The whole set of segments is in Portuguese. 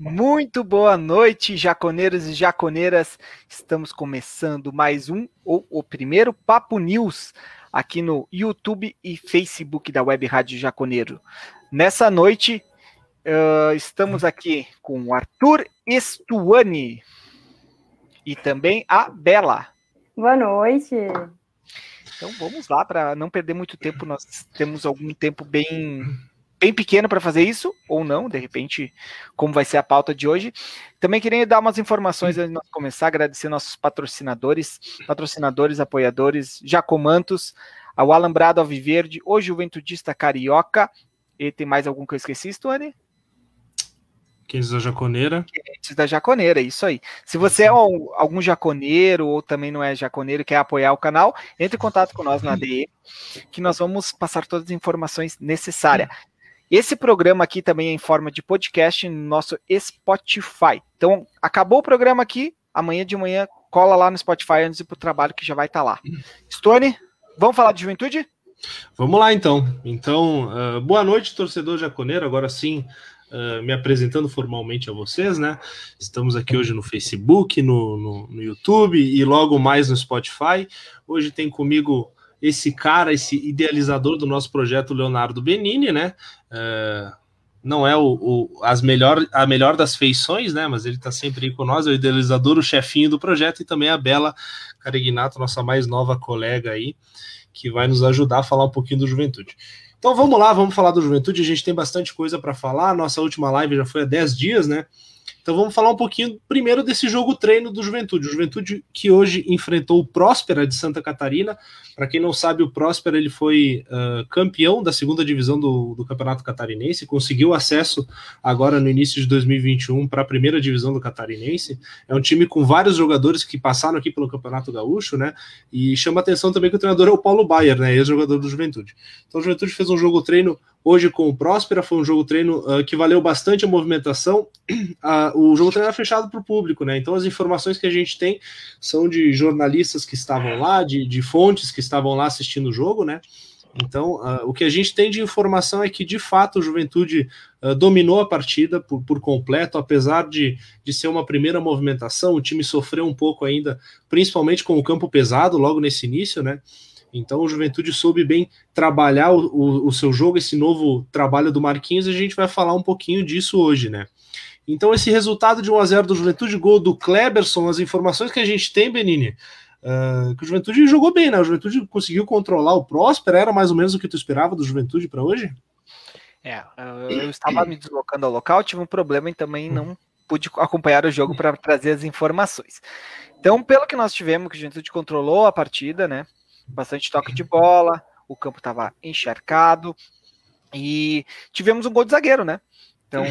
Muito boa noite, jaconeiros e jaconeiras. Estamos começando mais um, ou o primeiro Papo News, aqui no YouTube e Facebook da Web Rádio Jaconeiro. Nessa noite, uh, estamos aqui com o Arthur Estuani e também a Bela. Boa noite. Então vamos lá, para não perder muito tempo, nós temos algum tempo bem bem pequeno para fazer isso, ou não, de repente, como vai ser a pauta de hoje. Também queria dar umas informações antes de nós começar, agradecer nossos patrocinadores, patrocinadores, apoiadores, Jacomantos, ao Alambrado Alviverde, o Juventudista Carioca, e tem mais algum que eu esqueci, Stuane? Quentes da Jaconeira. Quentes da Jaconeira, isso aí. Se você é um, algum jaconeiro ou também não é jaconeiro e quer apoiar o canal, entre em contato com nós na ADE, que nós vamos passar todas as informações necessárias. Esse programa aqui também é em forma de podcast no nosso Spotify. Então, acabou o programa aqui, amanhã de manhã cola lá no Spotify antes de ir para o trabalho que já vai estar tá lá. Stone, vamos falar de juventude? Vamos lá então. Então, uh, boa noite, torcedor jaconeiro. Agora sim, uh, me apresentando formalmente a vocês, né? Estamos aqui hoje no Facebook, no, no, no YouTube e logo mais no Spotify. Hoje tem comigo esse cara, esse idealizador do nosso projeto, Leonardo Benini, né? Uh, não é o, o, as melhor, a melhor das feições, né? Mas ele está sempre aí com nós, é o idealizador, o chefinho do projeto, e também a Bela Carignato, nossa mais nova colega aí, que vai nos ajudar a falar um pouquinho do Juventude. Então vamos lá, vamos falar do Juventude. A gente tem bastante coisa para falar. Nossa última live já foi há 10 dias, né? Então vamos falar um pouquinho primeiro desse jogo treino do Juventude. O Juventude que hoje enfrentou o Próspera de Santa Catarina. Para quem não sabe, o Próspera ele foi uh, campeão da segunda divisão do, do, Campeonato Catarinense, conseguiu acesso agora no início de 2021 para a primeira divisão do Catarinense. É um time com vários jogadores que passaram aqui pelo Campeonato Gaúcho, né? E chama atenção também que o treinador é o Paulo Baier, né? Ex-jogador do Juventude. Então o Juventude fez um jogo treino Hoje com o Próspera foi um jogo treino uh, que valeu bastante a movimentação. Uh, o jogo treino era fechado para o público, né? Então as informações que a gente tem são de jornalistas que estavam lá, de, de fontes que estavam lá assistindo o jogo, né? Então, uh, o que a gente tem de informação é que, de fato, o Juventude uh, dominou a partida por, por completo, apesar de, de ser uma primeira movimentação, o time sofreu um pouco ainda, principalmente com o campo pesado, logo nesse início, né? Então o Juventude soube bem trabalhar o, o, o, seu jogo, esse novo trabalho do Marquinhos, e a gente vai falar um pouquinho disso hoje, né? Então, esse resultado de 1x0 do Juventude, gol do Kleberson, as informações que a gente tem, Benini, uh, que o Juventude jogou bem, né? O Juventude conseguiu controlar o Próspero, era mais ou menos o que tu esperava do Juventude para hoje? É, eu estava me deslocando ao local, tive um problema e também não pude acompanhar o jogo para trazer as informações. Então, pelo que nós tivemos, que o Juventude controlou a partida, né? Bastante toque de bola, o campo estava encharcado e tivemos um gol de zagueiro, né? Então,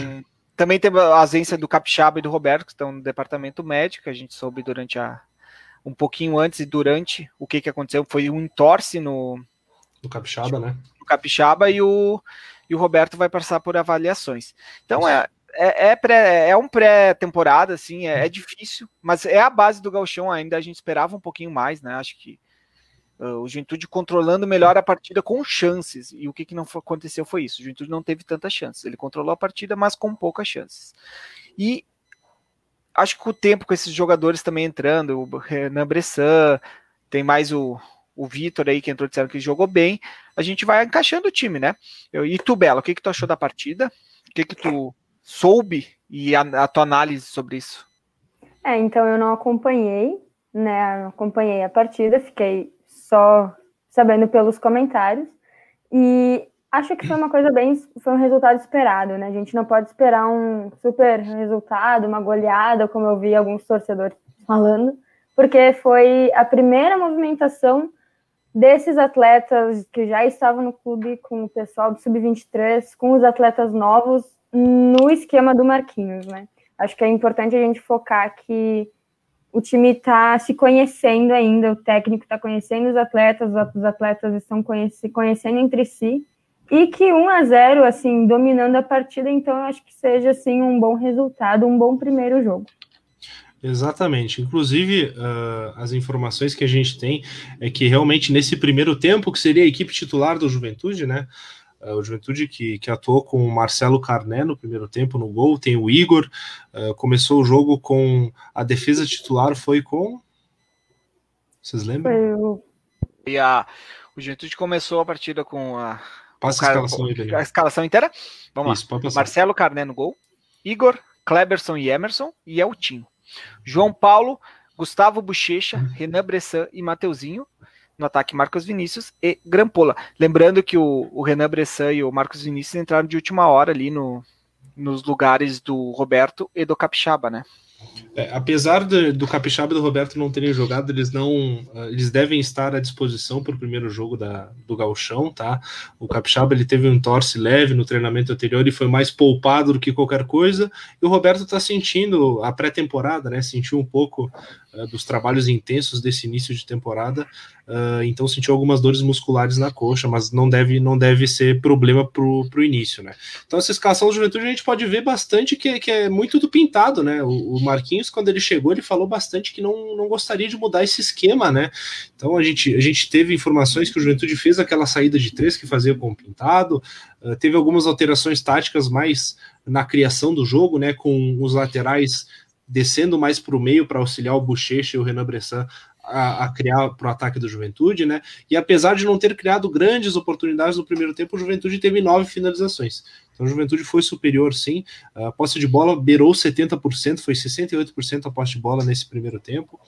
também teve a ausência do Capixaba e do Roberto, que estão no departamento médico, a gente soube durante a um pouquinho antes e durante o que, que aconteceu, foi um entorse no no Capixaba, né? No Capixaba e o e o Roberto vai passar por avaliações. Então é é, é, pré, é um pré-temporada, assim, é, é, difícil, mas é a base do Galchão ainda, a gente esperava um pouquinho mais, né? Acho que Uh, o Juventude controlando melhor a partida com chances. E o que, que não foi, aconteceu foi isso. O Juventude não teve tantas chances. Ele controlou a partida, mas com poucas chances. E acho que o tempo, com esses jogadores também entrando, o Renan Bressan, tem mais o, o Vitor aí que entrou disseram que jogou bem, a gente vai encaixando o time, né? Eu, e tu, Bela, o que, que tu achou da partida? O que, que tu soube e a, a tua análise sobre isso? É, então eu não acompanhei, né? Acompanhei a partida, fiquei só sabendo pelos comentários. E acho que foi uma coisa bem. Foi um resultado esperado, né? A gente não pode esperar um super resultado, uma goleada, como eu vi alguns torcedores falando, porque foi a primeira movimentação desses atletas que já estavam no clube com o pessoal do Sub-23, com os atletas novos no esquema do Marquinhos, né? Acho que é importante a gente focar que o time está se conhecendo ainda, o técnico está conhecendo os atletas, os atletas estão conhecendo entre si, e que 1 a 0 assim, dominando a partida, então eu acho que seja assim um bom resultado, um bom primeiro jogo. Exatamente. Inclusive, uh, as informações que a gente tem é que realmente nesse primeiro tempo, que seria a equipe titular do Juventude, né? Uh, o Juventude que, que atuou com o Marcelo Carné no primeiro tempo no gol, tem o Igor. Uh, começou o jogo com a defesa titular, foi com. Vocês lembram? Foi o... E a, o Juventude começou a partida com a. Passa a escalação aí, A escalação inteira? Vamos Isso, lá. Marcelo Carné no gol. Igor, Kleberson e Emerson e Eltinho. João Paulo, Gustavo Bochecha, Renan Bressan e Mateuzinho. No ataque, Marcos Vinícius e Grampola. Lembrando que o, o Renan Bressan e o Marcos Vinícius entraram de última hora ali no, nos lugares do Roberto e do Capixaba, né? É, apesar de, do Capixaba e do Roberto não terem jogado, eles não, ah, eles devem estar à disposição para o primeiro jogo da, do Galchão, tá? O Capixaba ele teve um torce leve no treinamento anterior e foi mais poupado do que qualquer coisa. E o Roberto está sentindo a pré-temporada, né? Sentiu um pouco uh, dos trabalhos intensos desse início de temporada Uh, então sentiu algumas dores musculares na coxa, mas não deve, não deve ser problema para o início, né? Então essa escalação do Juventude a gente pode ver bastante que, que é muito do pintado, né? O, o, Marquinhos, quando ele chegou, ele falou bastante que não, não gostaria de mudar esse esquema, né? Então a gente, a gente teve informações que o Juventude fez aquela saída de três que fazia com o pintado, uh, teve algumas alterações táticas mais na criação do jogo, né? Com os laterais descendo mais para o meio para auxiliar o Bochecha e o Renan Bressan a, a criar para o ataque do Juventude, né? E apesar de não ter criado grandes oportunidades no primeiro tempo, o Juventude teve nove finalizações. Então o Juventude foi superior, sim. A posse de bola beirou 70%, foi 68% a posse de bola nesse primeiro tempo.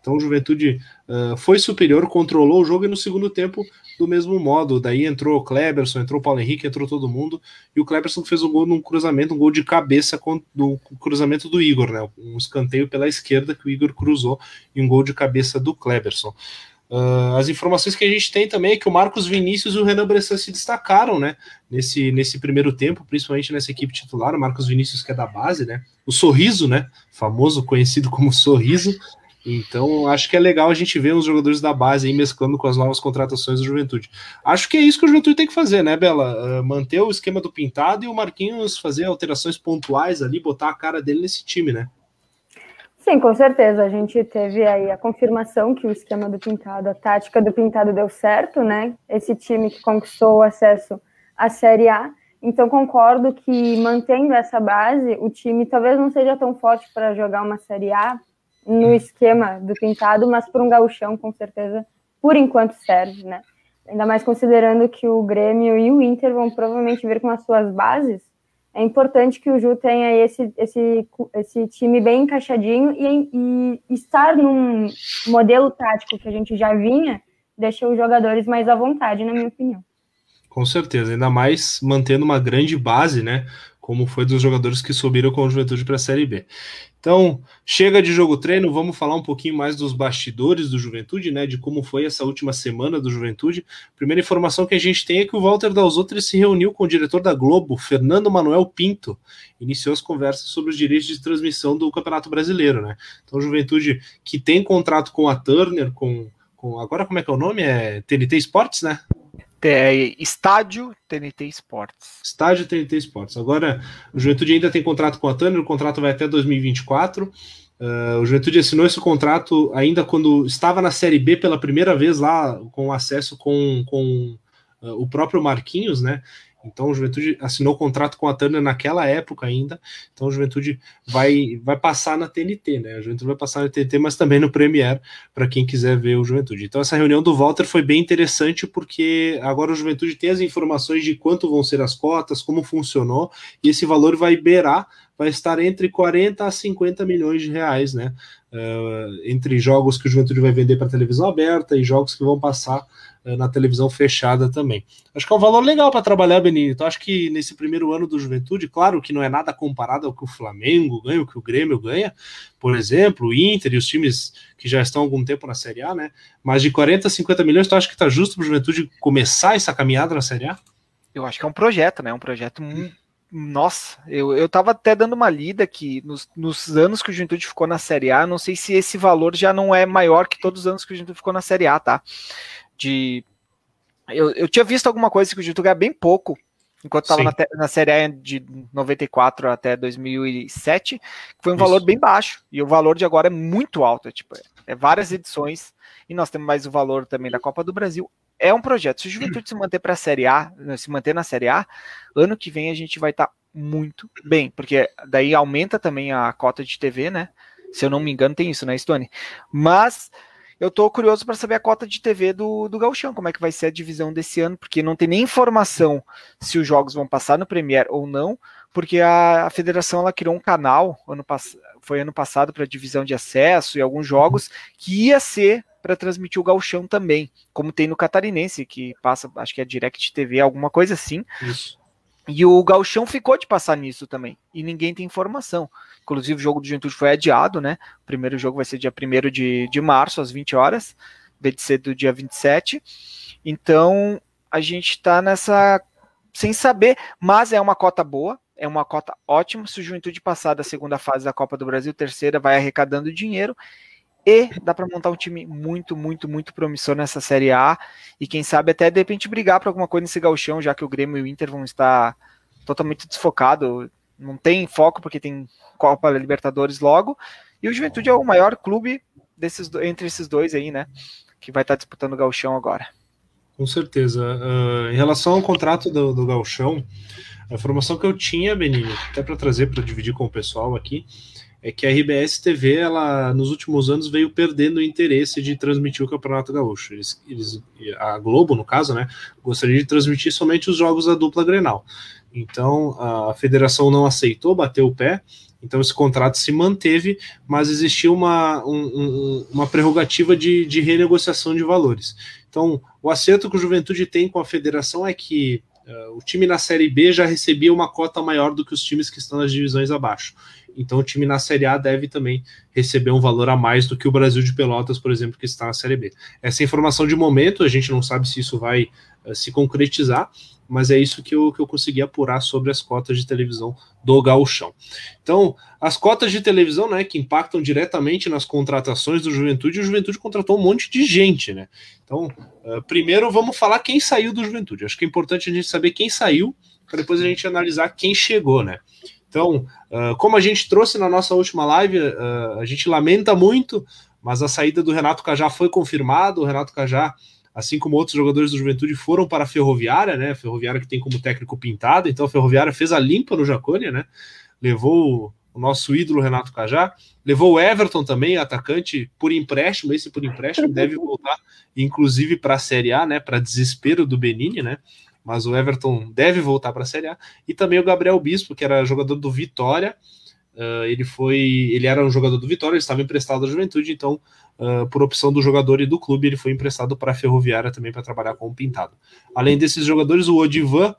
Então o Juventude uh, foi superior, controlou o jogo e no segundo tempo do mesmo modo. Daí entrou o Kleberson, entrou o Paulo Henrique, entrou todo mundo. E o Kleberson fez um gol num cruzamento, um gol de cabeça com, do cruzamento do Igor, né? Um escanteio pela esquerda que o Igor cruzou e um gol de cabeça do Kleberson. Uh, as informações que a gente tem também é que o Marcos Vinícius e o Renan Bressan se destacaram, né? Nesse, nesse primeiro tempo, principalmente nessa equipe titular. O Marcos Vinícius, que é da base, né? O Sorriso, né? Famoso, conhecido como Sorriso. Então, acho que é legal a gente ver os jogadores da base aí mesclando com as novas contratações do Juventude. Acho que é isso que o Juventude tem que fazer, né, Bela? Uh, manter o esquema do Pintado e o Marquinhos fazer alterações pontuais ali, botar a cara dele nesse time, né? Sim, com certeza. A gente teve aí a confirmação que o esquema do Pintado, a tática do Pintado deu certo, né? Esse time que conquistou o acesso à Série A. Então, concordo que mantendo essa base, o time talvez não seja tão forte para jogar uma Série A, no esquema do pintado, mas por um gauchão, com certeza, por enquanto serve, né? Ainda mais considerando que o Grêmio e o Inter vão provavelmente vir com as suas bases, é importante que o Ju tenha esse, esse, esse time bem encaixadinho e, e estar num modelo tático que a gente já vinha, deixa os jogadores mais à vontade, na minha opinião. Com certeza, ainda mais mantendo uma grande base, né? Como foi dos jogadores que subiram com a juventude para a Série B. Então, chega de jogo treino, vamos falar um pouquinho mais dos bastidores do Juventude, né? De como foi essa última semana do Juventude. Primeira informação que a gente tem é que o Walter Dalzotri se reuniu com o diretor da Globo, Fernando Manuel Pinto, iniciou as conversas sobre os direitos de transmissão do Campeonato Brasileiro, né? Então, Juventude que tem contrato com a Turner, com, com agora como é que é o nome? É TNT Esportes, né? É, Estádio TNT Esportes. Estádio TNT Esportes. Agora, o Juventude ainda tem contrato com a Turner, o contrato vai até 2024. Uh, o Juventude assinou esse contrato ainda quando estava na Série B pela primeira vez lá, com acesso com, com uh, o próprio Marquinhos, né? Então o Juventude assinou contrato com a Turner naquela época ainda. Então o Juventude vai, vai passar na TNT, né? A Juventude vai passar na TNT, mas também no Premier para quem quiser ver o Juventude. Então essa reunião do Walter foi bem interessante porque agora o Juventude tem as informações de quanto vão ser as cotas, como funcionou, e esse valor vai beirar, vai estar entre 40 a 50 milhões de reais, né? Uh, entre jogos que o Juventude vai vender para televisão aberta e jogos que vão passar uh, na televisão fechada também. Acho que é um valor legal para trabalhar, Benito. Então, acho que nesse primeiro ano do Juventude, claro que não é nada comparado ao que o Flamengo ganha, o que o Grêmio ganha, por exemplo, o Inter e os times que já estão há algum tempo na Série A, né? Mas de 40 a 50 milhões, tu acha que está justo para o Juventude começar essa caminhada na Série A? Eu acho que é um projeto, né? Um projeto muito nossa, eu, eu tava até dando uma lida que nos, nos, anos que o Juventude ficou na Série A, não sei se esse valor já não é maior que todos os anos que o Juventude ficou na Série A, tá? De. Eu, eu tinha visto alguma coisa que o Juventude ganha bem pouco, enquanto estava na, na, Série A de 94 até 2007, que foi um Isso. valor bem baixo, e o valor de agora é muito alto, é, tipo, é várias edições, e nós temos mais o valor também da Copa do Brasil, é um projeto. Se o Juventude se manter para a Série A, né, se manter na Série A, ano que vem a gente vai estar tá muito bem, porque daí aumenta também a cota de TV, né? Se eu não me engano, tem isso, né, Stone? Mas eu tô curioso para saber a cota de TV do, do Galchão, como é que vai ser a divisão desse ano, porque não tem nem informação se os jogos vão passar no Premier ou não, porque a, a federação ela criou um canal, ano, foi ano passado para divisão de acesso e alguns jogos, que ia ser para transmitir o Galchão também, como tem no Catarinense, que passa, acho que é Direct TV, alguma coisa assim. Isso. E o Galchão ficou de passar nisso também. E ninguém tem informação. Inclusive, o jogo do Juventude foi adiado, né? O primeiro jogo vai ser dia 1 de, de março, às 20 horas, vez de ser do dia 27. Então, a gente está nessa. sem saber, mas é uma cota boa, é uma cota ótima. Se o Juventude passar da segunda fase da Copa do Brasil, terceira, vai arrecadando dinheiro. E dá para montar um time muito, muito, muito promissor nessa Série A. E quem sabe até de repente brigar para alguma coisa nesse galchão, já que o Grêmio e o Inter vão estar totalmente desfocados. Não tem foco porque tem Copa Libertadores logo. E o Juventude é o maior clube desses, entre esses dois aí, né? Que vai estar disputando o galchão agora. Com certeza. Uh, em relação ao contrato do, do galchão, a informação que eu tinha, Benini, até para trazer para dividir com o pessoal aqui, é que a RBS TV, ela, nos últimos anos, veio perdendo o interesse de transmitir o Campeonato Gaúcho. Eles, eles, a Globo, no caso, né, gostaria de transmitir somente os jogos da dupla Grenal. Então, a federação não aceitou, bateu o pé, então esse contrato se manteve, mas existia uma, um, uma prerrogativa de, de renegociação de valores. Então, o acerto que o Juventude tem com a federação é que uh, o time na Série B já recebia uma cota maior do que os times que estão nas divisões abaixo. Então o time na Série A deve também receber um valor a mais do que o Brasil de Pelotas, por exemplo, que está na Série B. Essa informação de momento, a gente não sabe se isso vai uh, se concretizar, mas é isso que eu, que eu consegui apurar sobre as cotas de televisão do Gauchão. Então, as cotas de televisão, né, que impactam diretamente nas contratações do Juventude, o Juventude contratou um monte de gente, né? Então, uh, primeiro vamos falar quem saiu do Juventude. Acho que é importante a gente saber quem saiu, para depois a gente analisar quem chegou, né? Então, uh, como a gente trouxe na nossa última live, uh, a gente lamenta muito, mas a saída do Renato Cajá foi confirmada. O Renato Cajá, assim como outros jogadores do Juventude, foram para a Ferroviária, né? Ferroviária que tem como técnico pintado, então a Ferroviária fez a limpa no Jacônia, né? Levou o nosso ídolo Renato Cajá, levou o Everton também, atacante por empréstimo, esse por empréstimo deve voltar, inclusive para a Série A, né? Para desespero do Benini, né? Mas o Everton deve voltar para a Série A. E também o Gabriel Bispo, que era jogador do Vitória. Uh, ele foi, ele era um jogador do Vitória, ele estava emprestado à Juventude, então, uh, por opção do jogador e do clube, ele foi emprestado para a Ferroviária também para trabalhar com o Pintado. Além desses jogadores, o Odivan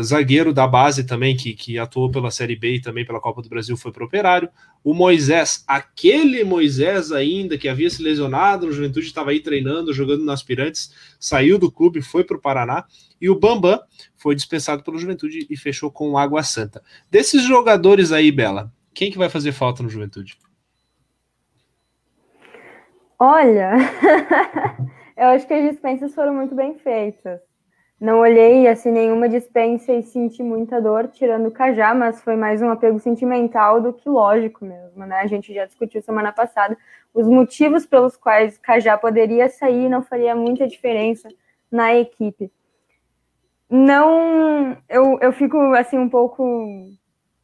zagueiro da base também, que, que atuou pela Série B e também pela Copa do Brasil, foi para o Operário. O Moisés, aquele Moisés ainda que havia se lesionado no Juventude, estava aí treinando, jogando nas Aspirantes, saiu do clube, foi para o Paraná. E o Bambam foi dispensado pelo Juventude e fechou com o Água Santa. Desses jogadores aí, Bela, quem que vai fazer falta no Juventude? Olha, eu acho que as dispensas foram muito bem feitas. Não olhei assim nenhuma dispensa e senti muita dor, tirando o Cajá, mas foi mais um apego sentimental do que lógico mesmo, né? A gente já discutiu semana passada os motivos pelos quais Cajá poderia sair não faria muita diferença na equipe. Não, eu, eu fico assim um pouco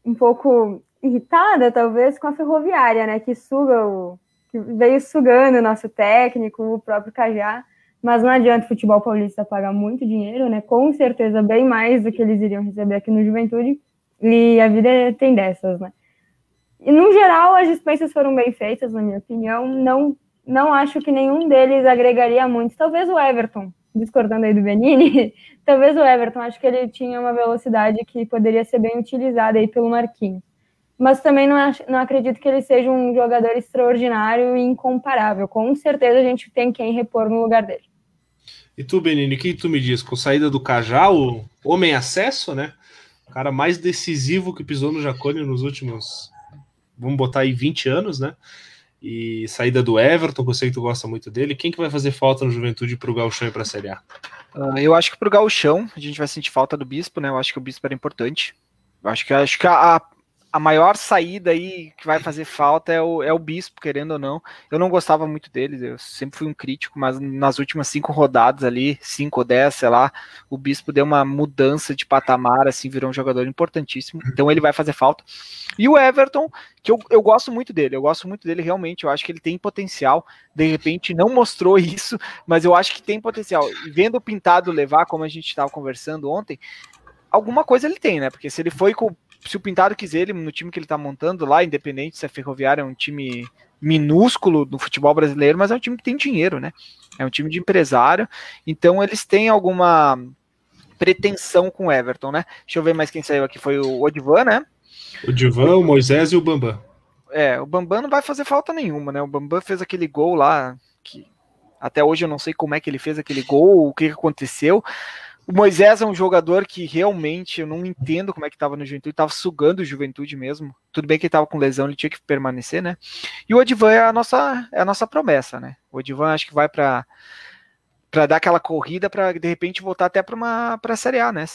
um pouco irritada talvez com a ferroviária, né, que suga o que veio sugando o nosso técnico, o próprio Cajá mas não adianta o futebol paulista pagar muito dinheiro, né? Com certeza bem mais do que eles iriam receber aqui no Juventude, e a vida tem dessas, né? E no geral as dispensas foram bem feitas, na minha opinião. Não, não acho que nenhum deles agregaria muito. Talvez o Everton, discordando aí do Benini, talvez o Everton, acho que ele tinha uma velocidade que poderia ser bem utilizada aí pelo Marquinhos. Mas também não, acho, não acredito que ele seja um jogador extraordinário e incomparável. Com certeza a gente tem quem repor no lugar dele. E tu, Benini, o que tu me diz? Com saída do Cajá, o homem acesso, né? O cara mais decisivo que pisou no Jacone nos últimos, vamos botar aí 20 anos, né? E saída do Everton, que eu sei que tu gosta muito dele. Quem que vai fazer falta no Juventude pro Gauchão e pra Série A? Uh, eu acho que pro Gauchão a gente vai sentir falta do Bispo, né? Eu acho que o Bispo era importante. Eu acho que, acho que a, a maior saída aí que vai fazer falta é o, é o Bispo, querendo ou não. Eu não gostava muito dele, eu sempre fui um crítico, mas nas últimas cinco rodadas ali, cinco ou dez, sei lá, o Bispo deu uma mudança de patamar, assim, virou um jogador importantíssimo. Então ele vai fazer falta. E o Everton, que eu, eu gosto muito dele, eu gosto muito dele realmente, eu acho que ele tem potencial. De repente não mostrou isso, mas eu acho que tem potencial. E vendo o Pintado levar, como a gente estava conversando ontem, alguma coisa ele tem, né? Porque se ele foi com se o Pintado quiser ele no time que ele está montando lá, independente se a Ferroviária é um time minúsculo do futebol brasileiro, mas é um time que tem dinheiro, né? É um time de empresário, então eles têm alguma pretensão com o Everton, né? Deixa eu ver mais quem saiu aqui, foi o Odivan, né? O Divan, o Moisés e o Bambam. É, o Bambam não vai fazer falta nenhuma, né? O Bambam fez aquele gol lá que até hoje eu não sei como é que ele fez aquele gol, o que aconteceu, o Moisés é um jogador que realmente eu não entendo como é que estava no Juventude, estava sugando o Juventude mesmo. Tudo bem que ele estava com lesão, ele tinha que permanecer, né? E o Odivan é a nossa, é a nossa promessa, né? O Odivan acho que vai para para dar aquela corrida para de repente voltar até para uma para a Série A, né?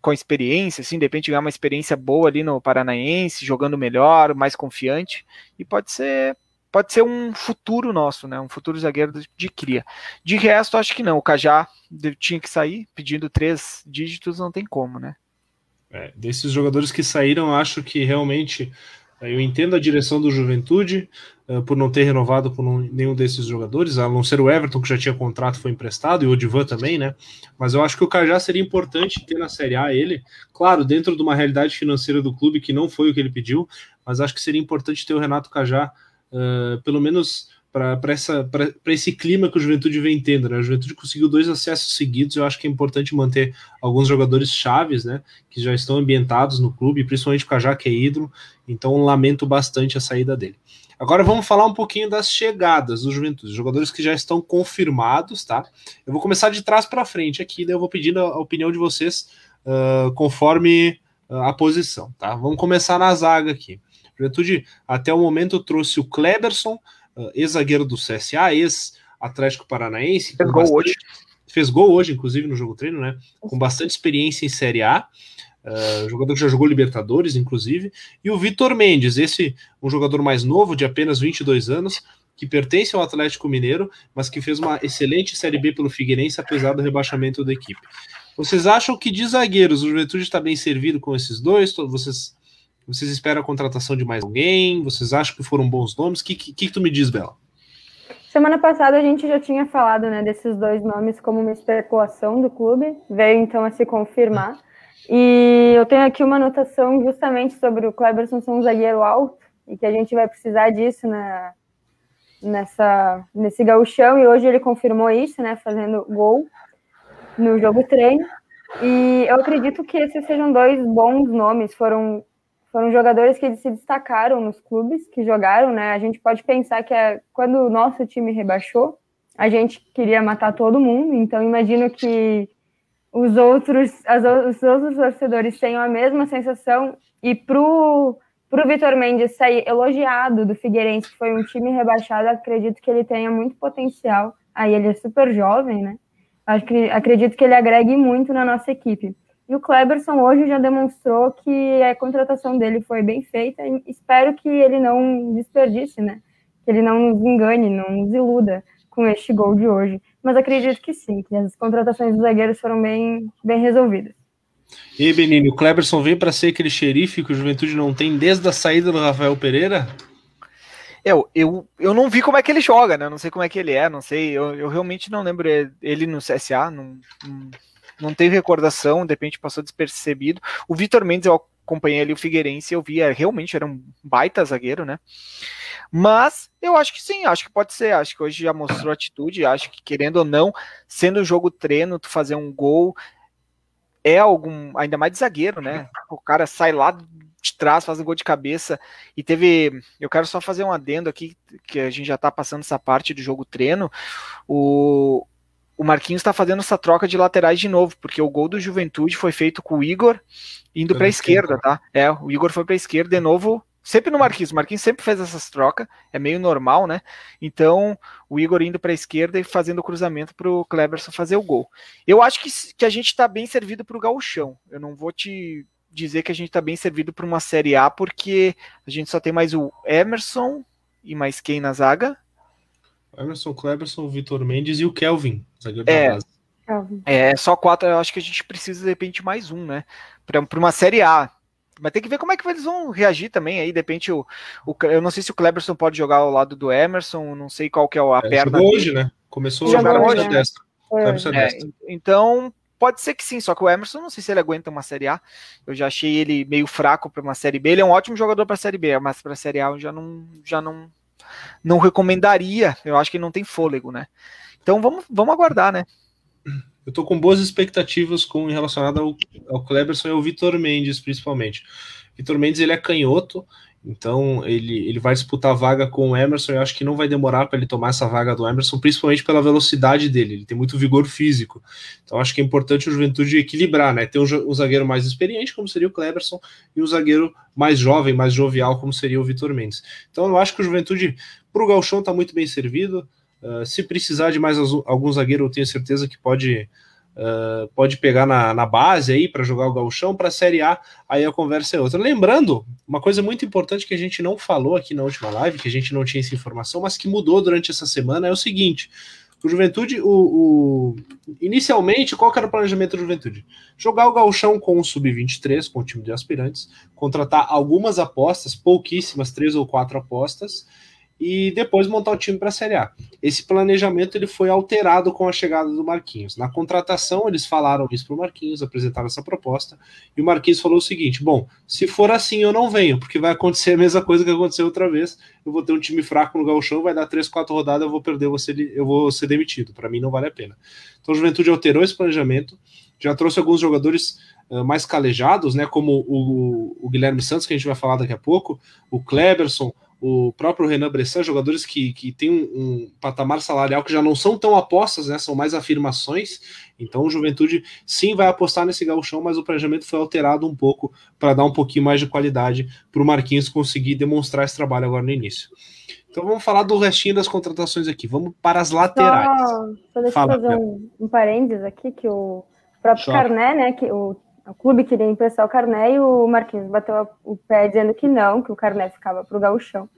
Com experiência, assim, de repente ganhar uma experiência boa ali no Paranaense, jogando melhor, mais confiante, e pode ser pode ser um futuro nosso, né? Um futuro zagueiro de cria. De resto, acho que não. O Cajá tinha que sair, pedindo três dígitos, não tem como, né? É, desses jogadores que saíram, acho que realmente é, eu entendo a direção do Juventude uh, por não ter renovado por nenhum desses jogadores, a não ser o Everton, que já tinha contrato, foi emprestado, e o Divan também, né? Mas eu acho que o Cajá seria importante ter na Série A ele, claro, dentro de uma realidade financeira do clube que não foi o que ele pediu, mas acho que seria importante ter o Renato Cajá uh, pelo menos para esse clima que o Juventude vem tendo. Né? A Juventude conseguiu dois acessos seguidos, eu acho que é importante manter alguns jogadores chaves, né, que já estão ambientados no clube, principalmente o Cajá, que é ídolo, então lamento bastante a saída dele. Agora vamos falar um pouquinho das chegadas do Juventude, jogadores que já estão confirmados, tá? Eu vou começar de trás para frente aqui, daí eu vou pedindo a opinião de vocês uh, conforme a posição, tá? Vamos começar na zaga aqui. Juventude, até o momento, trouxe o Kleberson, uh, ex-zagueiro do CSA, ex-Atlético Paranaense. Fez gol hoje. Fez gol hoje, inclusive, no jogo treino, né? Com bastante experiência em Série A. Uh, jogador que já jogou Libertadores, inclusive. E o Vitor Mendes, esse um jogador mais novo, de apenas 22 anos, que pertence ao Atlético Mineiro, mas que fez uma excelente Série B pelo Figueirense, apesar do rebaixamento da equipe. Vocês acham que de zagueiros o Juventude está bem servido com esses dois? Vocês vocês esperam a contratação de mais alguém? Vocês acham que foram bons nomes? O que, que, que tu me diz, Bela? Semana passada a gente já tinha falado né, desses dois nomes como uma especulação do clube, veio então a se confirmar. E eu tenho aqui uma anotação justamente sobre o Cleberson ser um zagueiro alto e que a gente vai precisar disso na, nessa, nesse gauchão. E hoje ele confirmou isso, né, fazendo gol no jogo treino. E eu acredito que esses sejam dois bons nomes, foram foram jogadores que se destacaram nos clubes que jogaram, né? A gente pode pensar que é, quando o nosso time rebaixou, a gente queria matar todo mundo, então imagino que os outros, as, os outros torcedores tenham a mesma sensação e pro para o Vitor Mendes sair elogiado do Figueirense, que foi um time rebaixado, acredito que ele tenha muito potencial. Aí ele é super jovem, né? Acredito que ele agregue muito na nossa equipe. E o Kleberson hoje já demonstrou que a contratação dele foi bem feita. Espero que ele não desperdice, né? Que ele não nos engane, não nos iluda com este gol de hoje. Mas acredito que sim, que as contratações dos zagueiros foram bem, bem resolvidas. E Benini, o Kleberson vem para ser aquele xerife que o Juventude não tem desde a saída do Rafael Pereira? Eu, eu, eu não vi como é que ele joga, né? Não sei como é que ele é, não sei. Eu, eu realmente não lembro ele no CSA, não, não não tenho recordação, de repente passou despercebido. O Vitor Mendes, eu acompanhei ali o Figueirense, eu via, realmente era um baita zagueiro, né? Mas eu acho que sim, acho que pode ser. Acho que hoje já mostrou atitude. Acho que, querendo ou não, sendo um jogo treino, tu fazer um gol é algum. Ainda mais de zagueiro, né? O cara sai lá de trás, faz um gol de cabeça. E teve. Eu quero só fazer um adendo aqui, que a gente já tá passando essa parte do jogo treino. O, o Marquinhos está fazendo essa troca de laterais de novo, porque o gol do Juventude foi feito com o Igor indo para a esquerda, tá? É, o Igor foi para a esquerda de novo, sempre no Marquinhos. O Marquinhos sempre fez essas trocas, é meio normal, né? Então, o Igor indo para a esquerda e fazendo o cruzamento para o Kleberson fazer o gol. Eu acho que, que a gente está bem servido para o gauchão. Eu não vou te dizer que a gente está bem servido para uma Série A, porque a gente só tem mais o Emerson e mais quem na zaga? Emerson, Cleberson, Vitor Mendes e o Kelvin, zagueiro é, da base. É, só quatro, eu acho que a gente precisa de repente mais um, né? Para uma Série A. Mas tem que ver como é que eles vão reagir também aí, de repente o, o eu não sei se o Cleberson pode jogar ao lado do Emerson, não sei qual que é a é, perna. hoje, né? Começou a jogar hoje, né? É, então, pode ser que sim, só que o Emerson não sei se ele aguenta uma Série A. Eu já achei ele meio fraco para uma Série B. Ele é um ótimo jogador para a Série B, mas para a Série A eu já não já não não recomendaria. Eu acho que ele não tem fôlego, né? Então vamos vamos aguardar, né? Eu estou com boas expectativas com relacionado ao, ao Kleberson e ao Vitor Mendes, principalmente. Vitor Mendes ele é canhoto, então ele, ele vai disputar a vaga com o Emerson. Eu acho que não vai demorar para ele tomar essa vaga do Emerson, principalmente pela velocidade dele. Ele tem muito vigor físico. Então acho que é importante o Juventude equilibrar, né? Ter um, um zagueiro mais experiente, como seria o Kleberson, e um zagueiro mais jovem, mais jovial, como seria o Vitor Mendes. Então eu acho que o Juventude, para o Galchão, está muito bem servido. Uh, se precisar de mais algum zagueiro, eu tenho certeza que pode uh, pode pegar na, na base aí para jogar o gauchão para a Série A, aí a conversa é outra. Lembrando, uma coisa muito importante que a gente não falou aqui na última live, que a gente não tinha essa informação, mas que mudou durante essa semana, é o seguinte. O Juventude, o, o, inicialmente, qual era o planejamento do Juventude? Jogar o gauchão com o Sub-23, com o time de aspirantes, contratar algumas apostas, pouquíssimas, três ou quatro apostas, e depois montar o time para a Série A. Esse planejamento ele foi alterado com a chegada do Marquinhos. Na contratação, eles falaram isso para o Marquinhos, apresentaram essa proposta, e o Marquinhos falou o seguinte: bom, se for assim, eu não venho, porque vai acontecer a mesma coisa que aconteceu outra vez. Eu vou ter um time fraco no Gauchão, vai dar três, quatro rodadas, eu vou perder, eu vou ser, eu vou ser demitido. Para mim, não vale a pena. Então, a Juventude alterou esse planejamento, já trouxe alguns jogadores uh, mais calejados, né, como o, o, Guilherme Santos, que a gente vai falar daqui a pouco, o Kleberson, o próprio Renan Bressan, jogadores que, que têm um, um, patamar salarial que já não são tão apostas, né, são mais afirmações. Então o Juventude sim vai apostar nesse gauchão, mas o planejamento foi alterado um pouco para dar um pouquinho mais de qualidade para o Marquinhos conseguir demonstrar esse trabalho agora no início. Então vamos falar do restinho das contratações aqui. Vamos para as laterais. Só, só deixa Fala, eu fazer um, um parênteses aqui, que o próprio Só. Carné, né, que o o clube queria emprestar o Carné e o Marquinhos bateu o pé dizendo que não, que o Carné ficava para o gauchão.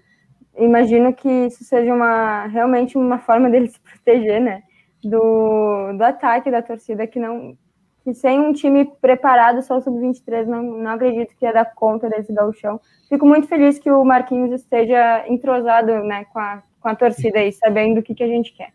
Imagino que isso seja uma realmente uma forma dele se proteger, né? Do, do ataque da torcida que não que sem um time preparado só o sub-23 não, não acredito que ia dar conta desse gauchão. Fico muito feliz que o Marquinhos esteja entrosado né, com, a, com a torcida aí, sabendo o que, que a gente quer.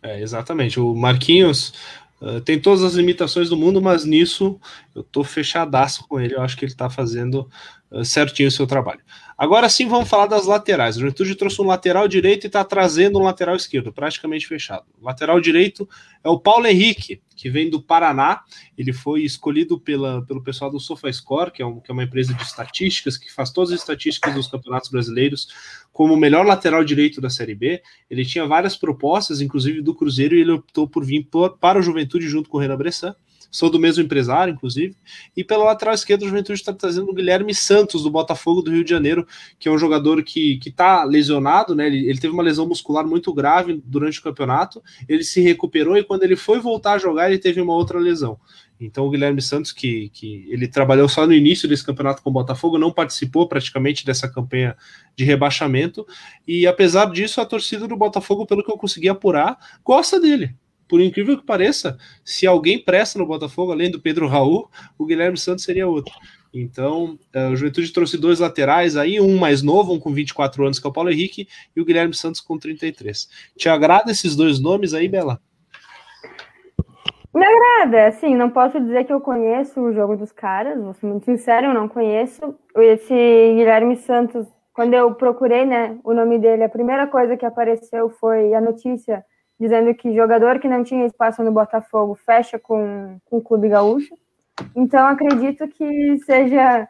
É, exatamente. O Marquinhos, Uh, tem todas as limitações do mundo, mas nisso eu tô fechadaço com ele. Eu acho que ele está fazendo uh, certinho o seu trabalho. Agora sim, vamos falar das laterais. O Juventude trouxe um lateral direito e está trazendo um lateral esquerdo, praticamente fechado. O lateral direito é o Paulo Henrique, que vem do Paraná. Ele foi escolhido pela, pelo pessoal do SofaScore, que é, um, que é uma empresa de estatísticas, que faz todas as estatísticas dos campeonatos brasileiros, como o melhor lateral direito da Série B. Ele tinha várias propostas, inclusive do Cruzeiro, e ele optou por vir por, para o Juventude junto com o Renan Bressan sou do mesmo empresário, inclusive. E pelo lateral esquerdo, o Juventude está trazendo o Guilherme Santos, do Botafogo do Rio de Janeiro, que é um jogador que está lesionado, né? Ele, ele, teve uma lesão muscular muito grave durante o campeonato. Ele se recuperou e quando ele foi voltar a jogar, ele teve uma outra lesão. Então o Guilherme Santos, que, que ele trabalhou só no início desse campeonato com o Botafogo, não participou praticamente dessa campanha de rebaixamento. E apesar disso, a torcida do Botafogo, pelo que eu consegui apurar, gosta dele por incrível que pareça, se alguém presta no Botafogo, além do Pedro Raul, o Guilherme Santos seria outro. Então, uh, o Juventude trouxe dois laterais aí, um mais novo, um com 24 anos, que é o Paulo Henrique, e o Guilherme Santos com 33. Te agrada esses dois nomes aí, Bela? Me agrada, assim, não posso dizer que eu conheço o jogo dos caras, vou ser muito sincero, eu não conheço. Esse Guilherme Santos, quando eu procurei, né, o nome dele, a primeira coisa que apareceu foi a notícia dizendo que jogador que não tinha espaço no Botafogo fecha com, com o Clube Gaúcho. Então, acredito que seja,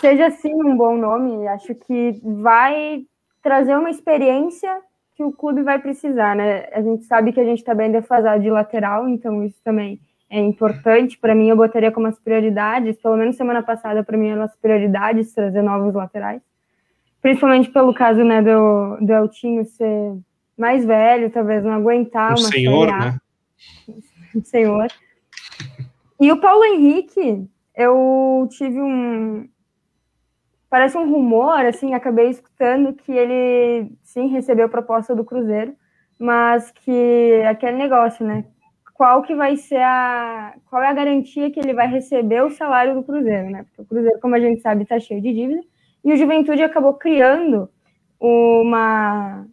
seja sim um bom nome. Acho que vai trazer uma experiência que o clube vai precisar, né? A gente sabe que a gente está bem defasado de lateral, então isso também é importante. Para mim, eu botaria como as prioridades, pelo menos semana passada, para mim, eram as prioridades trazer novos laterais. Principalmente pelo caso né, do, do Eltinho ser mais velho, talvez não aguentar o senhor, né? senhor. E o Paulo Henrique, eu tive um. Parece um rumor, assim, acabei escutando que ele sim recebeu proposta do Cruzeiro, mas que aquele negócio, né? Qual que vai ser a. Qual é a garantia que ele vai receber o salário do Cruzeiro, né? Porque o Cruzeiro, como a gente sabe, está cheio de dívida, e o Juventude acabou criando uma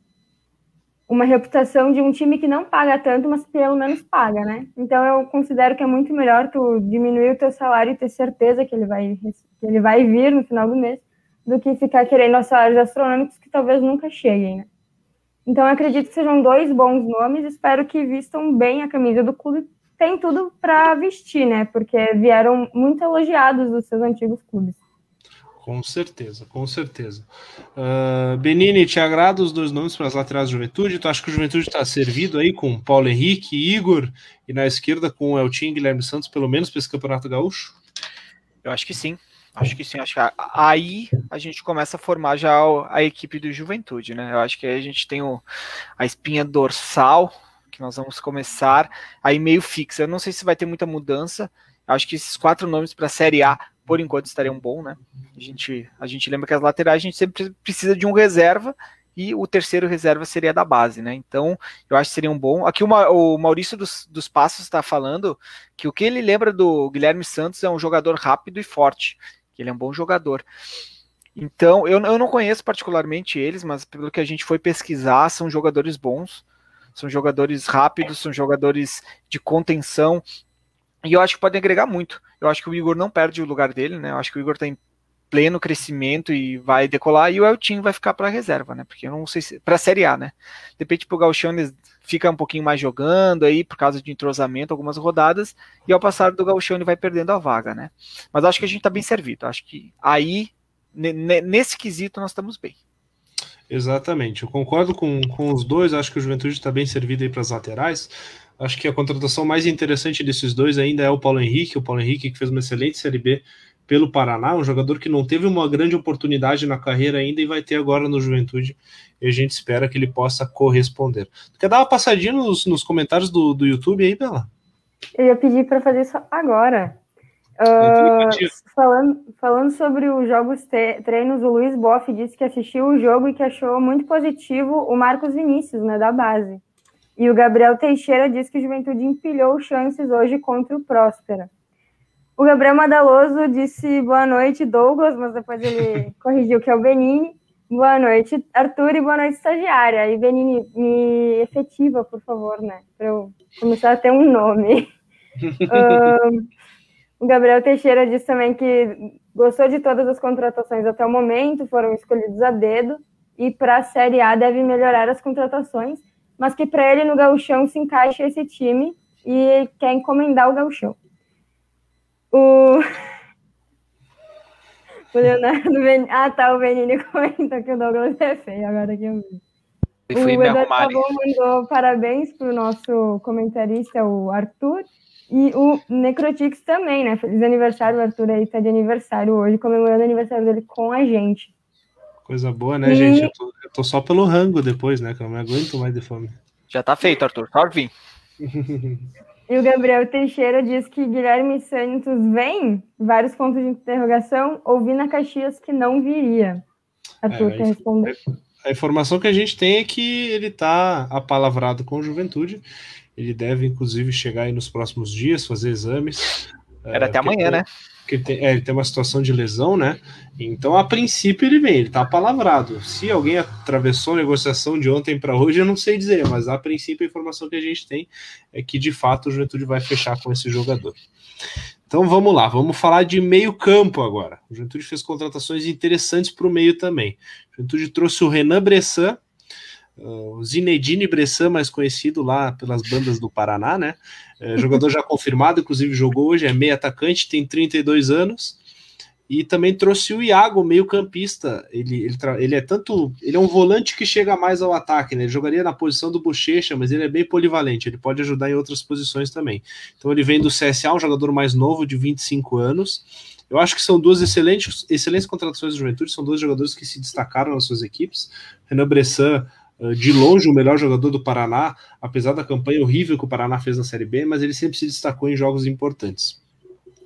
uma reputação de um time que não paga tanto, mas pelo menos paga, né? Então eu considero que é muito melhor tu diminuir o teu salário e ter certeza que ele vai que ele vai vir no final do mês, do que ficar querendo salários astronômicos que talvez nunca cheguem, né? Então acredito que sejam dois bons nomes, espero que vistam bem a camisa do clube. Tem tudo para vestir, né? Porque vieram muito elogiados dos seus antigos clubes. Com certeza, com certeza. Uh, Benini, te agrada os dois nomes para as laterais do Juventude? Tu acha que o Juventude está servido aí com Paulo Henrique, Igor e na esquerda com Eltin e Guilherme Santos, pelo menos para esse Campeonato Gaúcho? Eu acho que sim. Acho que sim. Acho que aí a gente começa a formar já a equipe do Juventude, né? Eu acho que aí a gente tem o, a espinha dorsal que nós vamos começar aí meio fixa. Eu não sei se vai ter muita mudança. Eu acho que esses quatro nomes para a Série A por enquanto estariam bom, né? A gente, a gente lembra que as laterais a gente sempre precisa de um reserva e o terceiro reserva seria da base, né? Então, eu acho que seria um bom. Aqui o Maurício dos, dos Passos está falando que o que ele lembra do Guilherme Santos é um jogador rápido e forte, que ele é um bom jogador. Então, eu, eu não conheço particularmente eles, mas pelo que a gente foi pesquisar, são jogadores bons, são jogadores rápidos, são jogadores de contenção, e eu acho que podem agregar muito. Eu acho que o Igor não perde o lugar dele, né? Eu acho que o Igor está em pleno crescimento e vai decolar, e o Eltinho vai ficar para reserva, né? Porque eu não sei se. para Série A, né? De repente pro fica um pouquinho mais jogando aí por causa de entrosamento, algumas rodadas, e ao passar do Gauchão ele vai perdendo a vaga, né? Mas acho que a gente está bem servido. Acho que aí, nesse quesito, nós estamos bem. Exatamente, eu concordo com, com os dois, acho que o Juventude está bem servido aí para as laterais. Acho que a contratação mais interessante desses dois ainda é o Paulo Henrique, o Paulo Henrique que fez uma excelente Série B pelo Paraná, um jogador que não teve uma grande oportunidade na carreira ainda e vai ter agora no Juventude, e a gente espera que ele possa corresponder. quer dar uma passadinha nos, nos comentários do, do YouTube aí, Bela? Eu ia pedir para fazer isso agora. Uh, falando, falando sobre os jogos treinos, o Luiz Boff disse que assistiu o jogo e que achou muito positivo o Marcos Vinícius, né, da base. E o Gabriel Teixeira diz que o Juventude empilhou chances hoje contra o Próspera. O Gabriel Madaloso disse boa noite, Douglas, mas depois ele corrigiu que é o Benini. Boa noite, Arthur, e boa noite, estagiária. E Benini, me efetiva, por favor, né? Para eu começar a ter um nome. um, o Gabriel Teixeira disse também que gostou de todas as contratações até o momento, foram escolhidos a dedo, e para a Série A deve melhorar as contratações mas que para ele no gauchão se encaixa esse time e quer encomendar o gauchão. O, o Leonardo. Ah, tá, o Benini comenta que o Douglas é feio, agora que eu vi. O Eduardo mandou parabéns para o nosso comentarista, o Arthur, e o Necrotix também, né? Feliz aniversário, o Arthur aí tá de aniversário hoje, comemorando o aniversário dele com a gente. Coisa boa, né, e... gente? Eu tô, eu tô, só pelo rango depois, né? Que eu não me aguento mais de fome. Já tá feito, Arthur. Só vir. e o Gabriel Teixeira diz que Guilherme Santos vem, vários pontos de interrogação, ouvi na Caxias que não viria. Arthur, é, quer responder? A informação que a gente tem é que ele tá apalavrado com Juventude. Ele deve, inclusive, chegar aí nos próximos dias, fazer exames. Era é, até amanhã, né? Ele tem, é, ele tem uma situação de lesão, né? Então, a princípio, ele vem, ele tá palavrado. Se alguém atravessou a negociação de ontem para hoje, eu não sei dizer, mas a princípio a informação que a gente tem é que de fato o Juventude vai fechar com esse jogador. Então vamos lá, vamos falar de meio campo agora. O Juventude fez contratações interessantes para o meio também. O Juventude trouxe o Renan Bressan, o Zinedine Bressan, mais conhecido lá pelas bandas do Paraná, né? É, jogador já confirmado, inclusive jogou hoje, é meio atacante, tem 32 anos. E também trouxe o Iago, meio-campista. Ele, ele, ele, é tanto. Ele é um volante que chega mais ao ataque, né? Ele jogaria na posição do Bochecha, mas ele é bem polivalente, ele pode ajudar em outras posições também. Então ele vem do CSA, um jogador mais novo, de 25 anos. Eu acho que são duas excelentes, excelentes contratações do Juventude, são dois jogadores que se destacaram nas suas equipes. Renan Bressan de longe o melhor jogador do Paraná, apesar da campanha horrível que o Paraná fez na Série B, mas ele sempre se destacou em jogos importantes.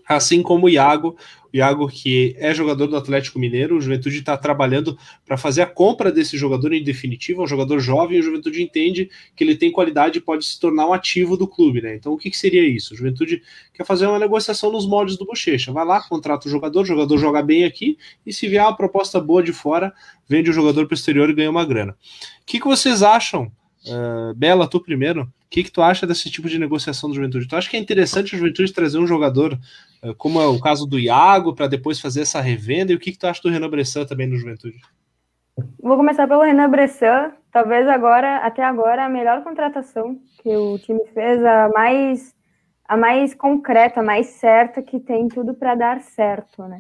Assim como o Iago, o Iago que é jogador do Atlético Mineiro, o Juventude está trabalhando para fazer a compra desse jogador em definitivo, é um jogador jovem, o Juventude entende que ele tem qualidade e pode se tornar um ativo do clube, né? Então o que, que seria isso? O Juventude quer fazer uma negociação nos moldes do Bochecha, vai lá, contrata o jogador, o jogador joga bem aqui, e se vier uma proposta boa de fora, vende o jogador para o exterior e ganha uma grana. O que, que vocês acham? Uh, Bela, tu primeiro, que, que tu acha desse tipo de negociação do Juventude? Tu acha que é interessante o Juventude trazer um jogador, como é o caso do Iago, para depois fazer essa revenda? E o que, que tu acha do Renan Bressan também no Juventude? Vou começar pelo Renan Bressan. Talvez agora, até agora, a melhor contratação que o time fez, a mais, a mais concreta, a mais certa, que tem tudo para dar certo, né?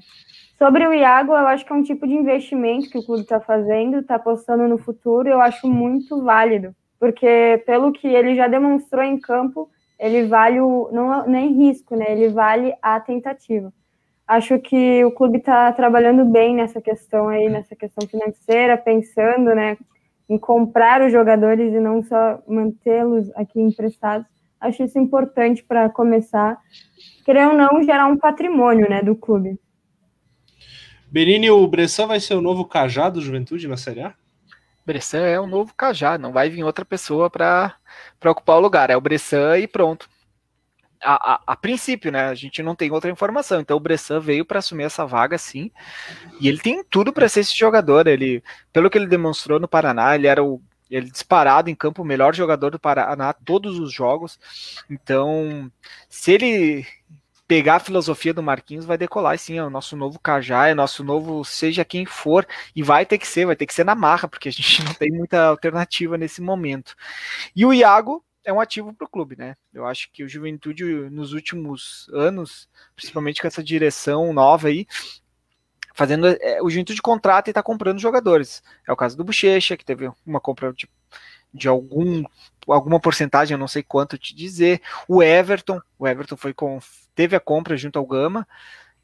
Sobre o Iago, eu acho que é um tipo de investimento que o clube está fazendo, está apostando no futuro, eu acho muito válido porque pelo que ele já demonstrou em campo, ele vale o não nem risco, né? Ele vale a tentativa. Acho que o clube está trabalhando bem nessa questão aí, nessa questão financeira, pensando, né, em comprar os jogadores e não só mantê-los aqui emprestados. Acho isso importante para começar, querendo ou não, gerar um patrimônio, né, do clube. Benini, o Bressan vai ser o novo cajado do Juventude na Série A? Bressan é o novo Cajá, não vai vir outra pessoa para ocupar o lugar, é o Bressan e pronto. A, a, a, princípio, né, a gente não tem outra informação, então o Bressan veio para assumir essa vaga sim, e ele tem tudo para ser esse jogador, ele, pelo que ele demonstrou no Paraná, ele era o ele disparado em campo, o melhor jogador do Paraná todos os jogos. Então, se ele pegar a filosofia do Marquinhos, vai decolar, sim, é o nosso novo Cajá, é nosso novo seja quem for, e vai ter que ser, vai ter que ser na marra, porque a gente não tem muita alternativa nesse momento. E o Iago é um ativo para o clube, né? Eu acho que o Juventude nos últimos anos, principalmente com essa direção nova aí, fazendo é, o Juventude contrata e está comprando jogadores. É o caso do Bochecha, que teve uma compra de de algum alguma porcentagem, eu não sei quanto te dizer. O Everton, o Everton foi com teve a compra junto ao Gama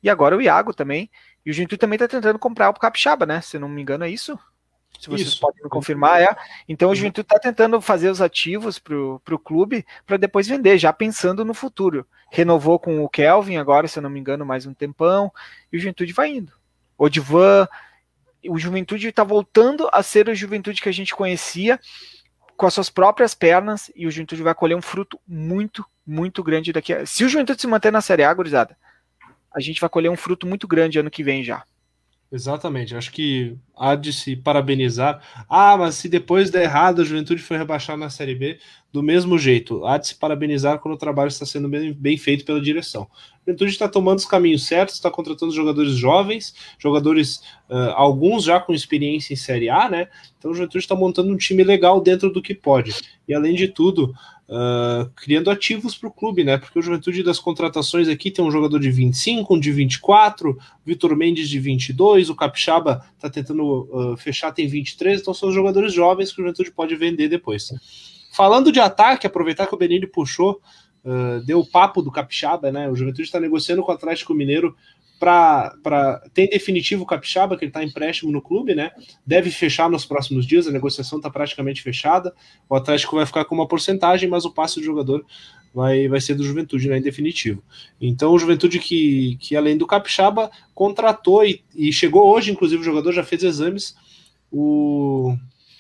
e agora o Iago também. E o Juventude também está tentando comprar o Capixaba, né? Se não me engano é isso. Se vocês isso. podem me confirmar, é. Então o Juventude está tentando fazer os ativos para o clube para depois vender, já pensando no futuro. Renovou com o Kelvin agora, se eu não me engano, mais um tempão, e o Juventude vai indo. O Divan, o Juventude está voltando a ser o Juventude que a gente conhecia, com as suas próprias pernas e o Juventude vai colher um fruto muito, muito grande daqui a... Se o Juventude se manter na Série A, gurizada, a gente vai colher um fruto muito grande ano que vem já. Exatamente, acho que há de se parabenizar. Ah, mas se depois der errado, a Juventude foi rebaixar na Série B, do mesmo jeito, há de se parabenizar quando o trabalho está sendo bem, bem feito pela direção. A Juventude está tomando os caminhos certos, está contratando jogadores jovens, jogadores, uh, alguns já com experiência em Série A, né? Então a Juventude está montando um time legal dentro do que pode. E além de tudo, uh, criando ativos para o clube, né? Porque o Juventude das contratações aqui tem um jogador de 25, um de 24, o Vitor Mendes de 22, o Capixaba está tentando uh, fechar, tem 23, então são jogadores jovens que o Juventude pode vender depois. Falando de ataque, aproveitar que o Benini puxou, uh, deu o papo do Capixaba, né? O Juventude está negociando com o Atlético Mineiro para ter em definitivo o Capixaba, que ele está empréstimo no clube, né? Deve fechar nos próximos dias, a negociação está praticamente fechada. O Atlético vai ficar com uma porcentagem, mas o passe do jogador vai, vai ser do Juventude, né? Em definitivo. Então, o Juventude que, que além do Capixaba, contratou e, e chegou hoje, inclusive, o jogador já fez exames. O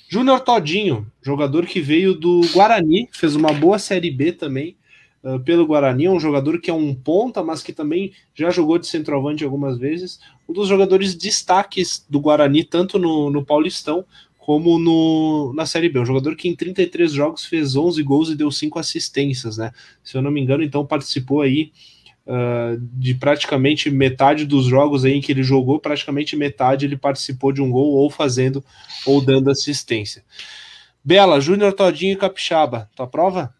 Júnior Todinho, jogador que veio do Guarani, fez uma boa Série B também uh, pelo Guarani, é um jogador que é um ponta, mas que também já jogou de centroavante algumas vezes, um dos jogadores destaques do Guarani, tanto no, no Paulistão como no, na Série B. Um jogador que em 33 jogos fez 11 gols e deu 5 assistências, né? Se eu não me engano, então participou aí uh, de praticamente metade dos jogos aí em que ele jogou, praticamente metade ele participou de um gol ou fazendo ou dando assistência. Bela, Júnior Todinho e Capixaba, tua prova?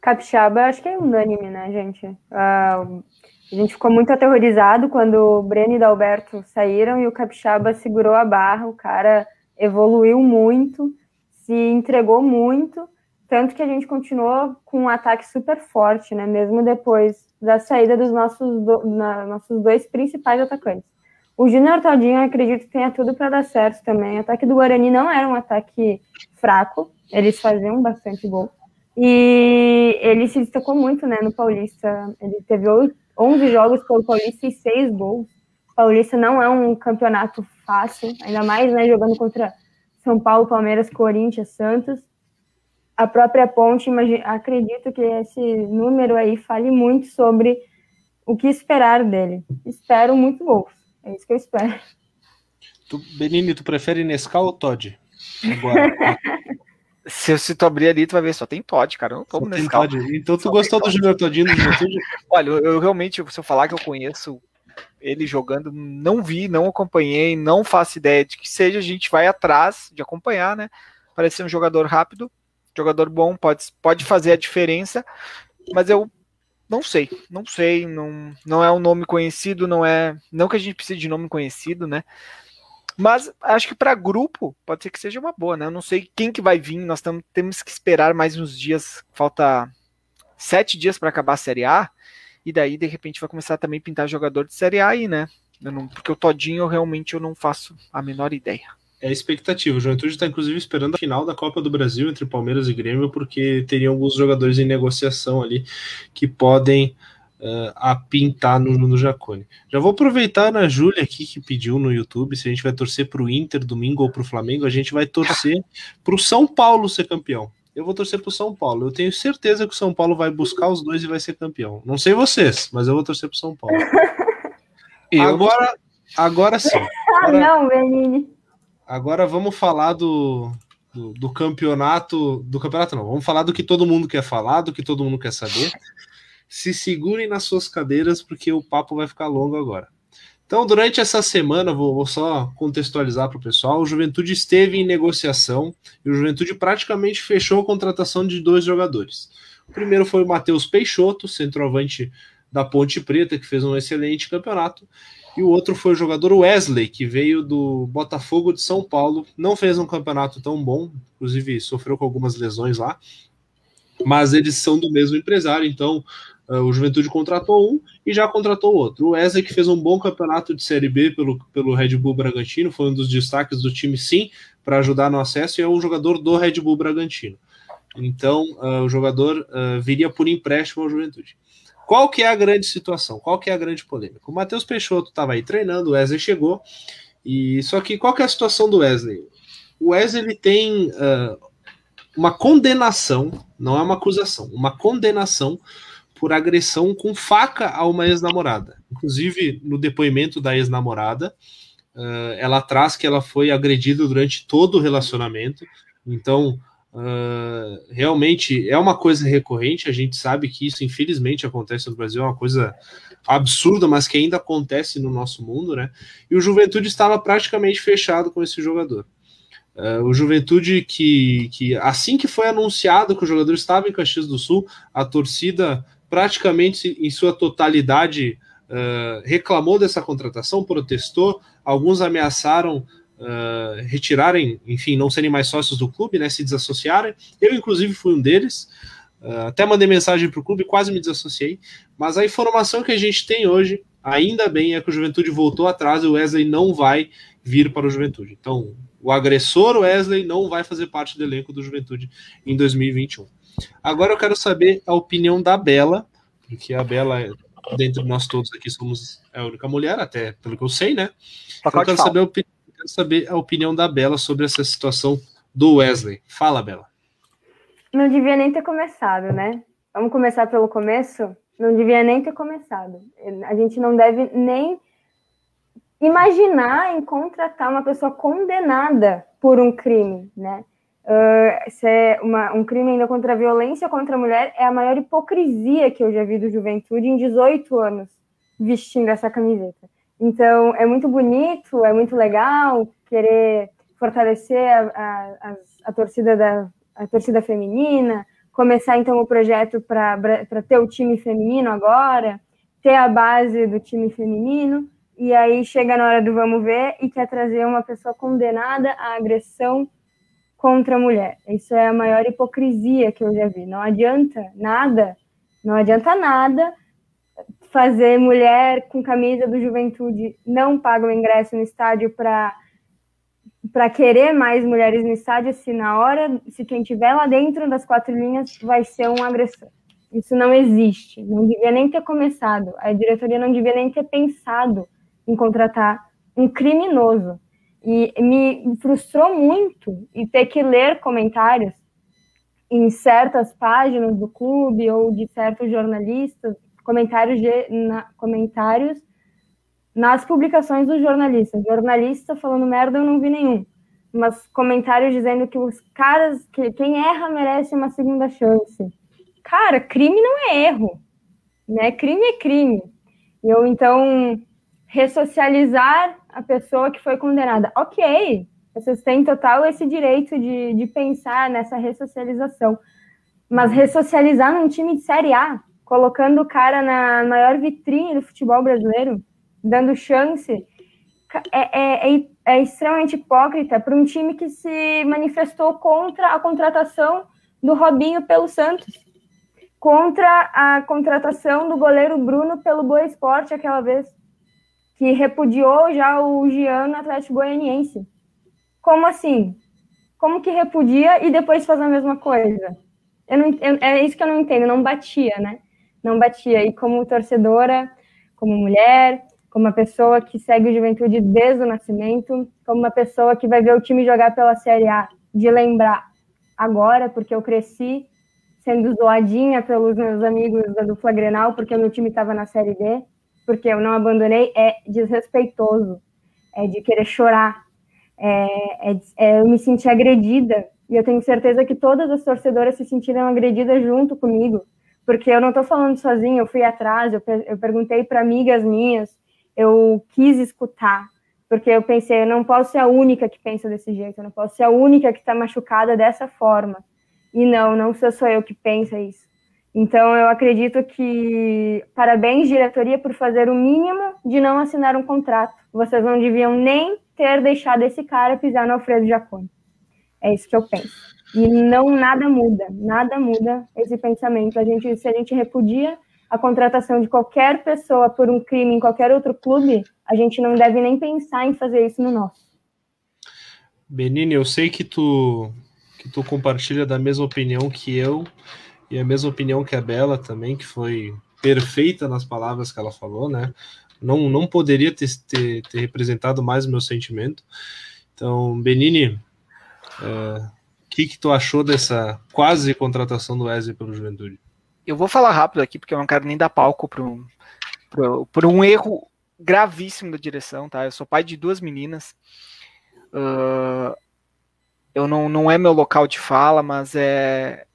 Capixaba, acho que é unânime, né, gente? Uh, a gente ficou muito aterrorizado quando o Breno e o Dalberto saíram e o Capixaba segurou a barra, o cara evoluiu muito, se entregou muito, tanto que a gente continuou com um ataque super forte, né, mesmo depois da saída dos nossos, do, na, nossos dois principais atacantes. O Júnior Taldinho, eu acredito que tenha tudo para dar certo também. O ataque do Guarani não era um ataque fraco, eles faziam bastante gol. E ele se destacou muito né, no Paulista. Ele teve 11 jogos pelo Paulista e 6 gols. O Paulista não é um campeonato fácil, ainda mais né, jogando contra São Paulo, Palmeiras, Corinthians, Santos. A própria Ponte, acredito que esse número aí fale muito sobre o que esperar dele. Espero muito gols. É isso que eu espero. Tu, Benini, tu prefere Nescau ou Todd? Agora. se, se tu abrir ali, tu vai ver, só tem Todd, cara. Eu não tomo Nescau. Então tu só gostou do Júnior Todinho? Olha, eu, eu, realmente, se eu falar que eu conheço ele jogando, não vi, não acompanhei, não faço ideia de que seja, a gente vai atrás de acompanhar, né? Parece ser um jogador rápido, jogador bom, pode, pode fazer a diferença, mas eu não sei, não sei, não, não é um nome conhecido, não é, não que a gente precise de nome conhecido, né? Mas acho que para grupo pode ser que seja uma boa, né? Eu não sei quem que vai vir, nós temos que esperar mais uns dias, falta sete dias para acabar a Série A, e daí de repente vai começar também a pintar jogador de Série A aí, né? Não, porque o Todinho realmente eu não faço a menor ideia. É a expectativa. O Juventude está inclusive esperando a final da Copa do Brasil entre Palmeiras e Grêmio, porque teriam alguns jogadores em negociação ali que podem uh, a pintar no, no Jacone. Já vou aproveitar na Júlia aqui que pediu no YouTube se a gente vai torcer para o Inter domingo ou para o Flamengo. A gente vai torcer para o São Paulo ser campeão. Eu vou torcer para o São Paulo. Eu tenho certeza que o São Paulo vai buscar os dois e vai ser campeão. Não sei vocês, mas eu vou torcer para o São Paulo. agora, agora sim. Ah, agora, não, Benini. Agora vamos falar do, do, do, campeonato. Do campeonato, não. Vamos falar do que todo mundo quer falar, do que todo mundo quer saber se segurem nas suas cadeiras, porque o papo vai ficar longo agora. Então, durante essa semana, vou, vou só contextualizar para o pessoal: o Juventude esteve em negociação e o Juventude praticamente fechou a contratação de dois jogadores. O primeiro foi o Matheus Peixoto, centroavante da Ponte Preta, que fez um excelente campeonato. E o outro foi o jogador Wesley, que veio do Botafogo de São Paulo. Não fez um campeonato tão bom, inclusive sofreu com algumas lesões lá. Mas eles são do mesmo empresário, então o Juventude contratou um e já contratou outro. O Wesley, que fez um bom campeonato de Série B pelo, pelo Red Bull Bragantino, foi um dos destaques do time, sim, para ajudar no acesso, e é um jogador do Red Bull Bragantino. Então, uh, o jogador uh, viria por empréstimo ao Juventude. Qual que é a grande situação? Qual que é a grande polêmica? O Matheus Peixoto estava aí treinando, o Wesley chegou, e só que qual que é a situação do Wesley? O Wesley ele tem uma condenação, não é uma acusação, uma condenação por agressão com faca a uma ex-namorada. Inclusive, no depoimento da ex-namorada, uh, ela traz que ela foi agredida durante todo o relacionamento. Então, uh, realmente é uma coisa recorrente. A gente sabe que isso, infelizmente, acontece no Brasil, é uma coisa absurda, mas que ainda acontece no nosso mundo, né? E o Juventude estava praticamente fechado com esse jogador. Uh, o Juventude que, que assim que foi anunciado que o jogador estava em Caxias do Sul, a torcida praticamente em sua totalidade uh, reclamou dessa contratação, protestou, alguns ameaçaram uh, retirarem, enfim, não serem mais sócios do clube, né, se desassociarem. Eu, inclusive, fui um deles. Uh, até mandei mensagem para o clube, quase me desassociei. Mas a informação que a gente tem hoje, ainda bem, é que o Juventude voltou atrás e o Wesley não vai vir para o Juventude. Então, o agressor Wesley não vai fazer parte do elenco do Juventude em 2021. Agora eu quero saber a opinião da Bela, porque a Bela, dentre nós todos aqui, somos a única mulher, até pelo que eu sei, né? Então, eu quero saber, quero saber a opinião da Bela sobre essa situação do Wesley. Fala, Bela. Não devia nem ter começado, né? Vamos começar pelo começo? Não devia nem ter começado. A gente não deve nem imaginar em contratar uma pessoa condenada por um crime, né? Uh, ser uma, um crime ainda contra a violência contra a mulher é a maior hipocrisia que eu já vi do Juventude em 18 anos vestindo essa camiseta. Então, é muito bonito, é muito legal querer fortalecer a, a, a torcida da a torcida feminina, começar então o projeto para ter o time feminino agora, ter a base do time feminino, e aí chega na hora do vamos ver e quer trazer uma pessoa condenada à agressão contra a mulher. Isso é a maior hipocrisia que eu já vi. Não adianta nada, não adianta nada fazer mulher com camisa do Juventude não paga o ingresso no estádio para para querer mais mulheres no estádio se na hora, se quem tiver lá dentro das quatro linhas vai ser um agressor. Isso não existe. Não devia nem ter começado. A diretoria não devia nem ter pensado em contratar um criminoso. E me frustrou muito e ter que ler comentários em certas páginas do clube ou de certos jornalistas, comentários, de, na, comentários nas publicações dos jornalistas. Jornalista falando merda eu não vi nenhum, mas comentários dizendo que os caras, que quem erra merece uma segunda chance. Cara, crime não é erro, né? Crime é crime. Eu então ressocializar a pessoa que foi condenada. Ok, vocês têm total esse direito de, de pensar nessa ressocialização. Mas ressocializar num time de Série A, colocando o cara na maior vitrine do futebol brasileiro, dando chance, é, é, é, é extremamente hipócrita para um time que se manifestou contra a contratação do Robinho pelo Santos, contra a contratação do goleiro Bruno pelo Boa Esporte aquela vez que repudiou já o Gian no Atlético Goianiense. Como assim? Como que repudia e depois faz a mesma coisa? Eu não, eu, é isso que eu não entendo, não batia, né? Não batia. E como torcedora, como mulher, como uma pessoa que segue o Juventude desde o nascimento, como uma pessoa que vai ver o time jogar pela Série A, de lembrar agora, porque eu cresci sendo zoadinha pelos meus amigos da dupla Grenal, porque o meu time estava na Série D, porque eu não abandonei, é desrespeitoso, é de querer chorar, é, é, é, eu me senti agredida, e eu tenho certeza que todas as torcedoras se sentiram agredidas junto comigo, porque eu não estou falando sozinha, eu fui atrás, eu, eu perguntei para amigas minhas, eu quis escutar, porque eu pensei, eu não posso ser a única que pensa desse jeito, eu não posso ser a única que está machucada dessa forma. E não, não sou só eu que pensa isso. Então, eu acredito que parabéns, diretoria, por fazer o mínimo de não assinar um contrato. Vocês não deviam nem ter deixado esse cara pisar no Alfredo Jaconi. É isso que eu penso. E não nada muda, nada muda esse pensamento. A gente, se a gente repudia a contratação de qualquer pessoa por um crime em qualquer outro clube, a gente não deve nem pensar em fazer isso no nosso. Benini, eu sei que tu que tu compartilha da mesma opinião que eu e a mesma opinião que a Bela também, que foi perfeita nas palavras que ela falou, né? Não, não poderia ter, ter, ter representado mais o meu sentimento. Então, Benini, o é, que, que tu achou dessa quase contratação do Wesley pelo Juventude? Eu vou falar rápido aqui, porque eu não quero nem dar palco para um, por um erro gravíssimo da direção, tá? Eu sou pai de duas meninas. Uh, eu não, não é meu local de fala, mas é,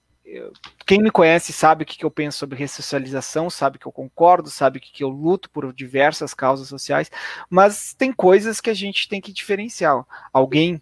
quem me conhece sabe o que, que eu penso sobre ressocialização, sabe que eu concordo, sabe que, que eu luto por diversas causas sociais, mas tem coisas que a gente tem que diferenciar. Alguém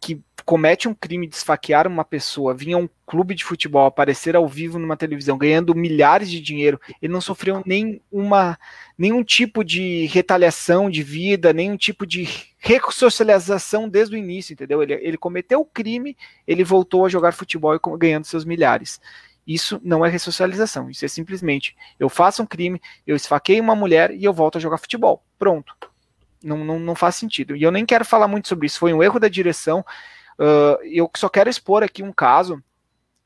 que comete um crime de esfaquear uma pessoa, vinha um clube de futebol aparecer ao vivo numa televisão ganhando milhares de dinheiro, ele não sofreu nem uma, nenhum tipo de retaliação de vida, nenhum tipo de ressocialização desde o início, entendeu? Ele, ele cometeu o crime, ele voltou a jogar futebol ganhando seus milhares. Isso não é ressocialização, isso é simplesmente eu faço um crime, eu esfaquei uma mulher e eu volto a jogar futebol. Pronto. Não, não, não faz sentido. E eu nem quero falar muito sobre isso, foi um erro da direção. Uh, eu só quero expor aqui um caso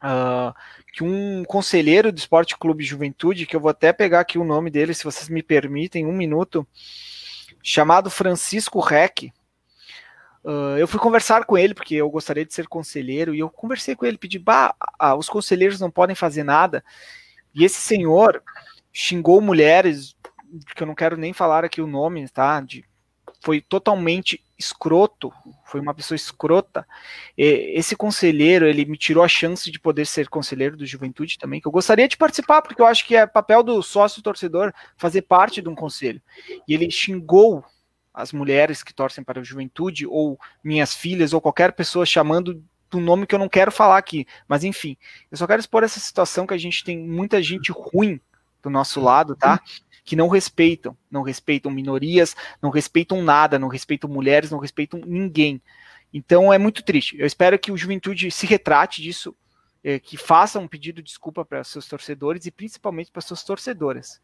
uh, que um conselheiro do Esporte Clube Juventude, que eu vou até pegar aqui o nome dele, se vocês me permitem, um minuto, chamado Francisco Reck. Uh, eu fui conversar com ele porque eu gostaria de ser conselheiro e eu conversei com ele, pedi, bah, ah, os conselheiros não podem fazer nada. E esse senhor xingou mulheres, que eu não quero nem falar aqui o nome, tá? De foi totalmente escroto, foi uma pessoa escrota. Esse conselheiro, ele me tirou a chance de poder ser conselheiro do Juventude também, que eu gostaria de participar, porque eu acho que é papel do sócio torcedor fazer parte de um conselho. E ele xingou as mulheres que torcem para o Juventude, ou minhas filhas, ou qualquer pessoa chamando do nome que eu não quero falar aqui. Mas enfim, eu só quero expor essa situação que a gente tem muita gente ruim do nosso lado, tá? Que não respeitam, não respeitam minorias, não respeitam nada, não respeitam mulheres, não respeitam ninguém. Então é muito triste. Eu espero que o Juventude se retrate disso, é, que faça um pedido de desculpa para seus torcedores e principalmente para suas torcedoras.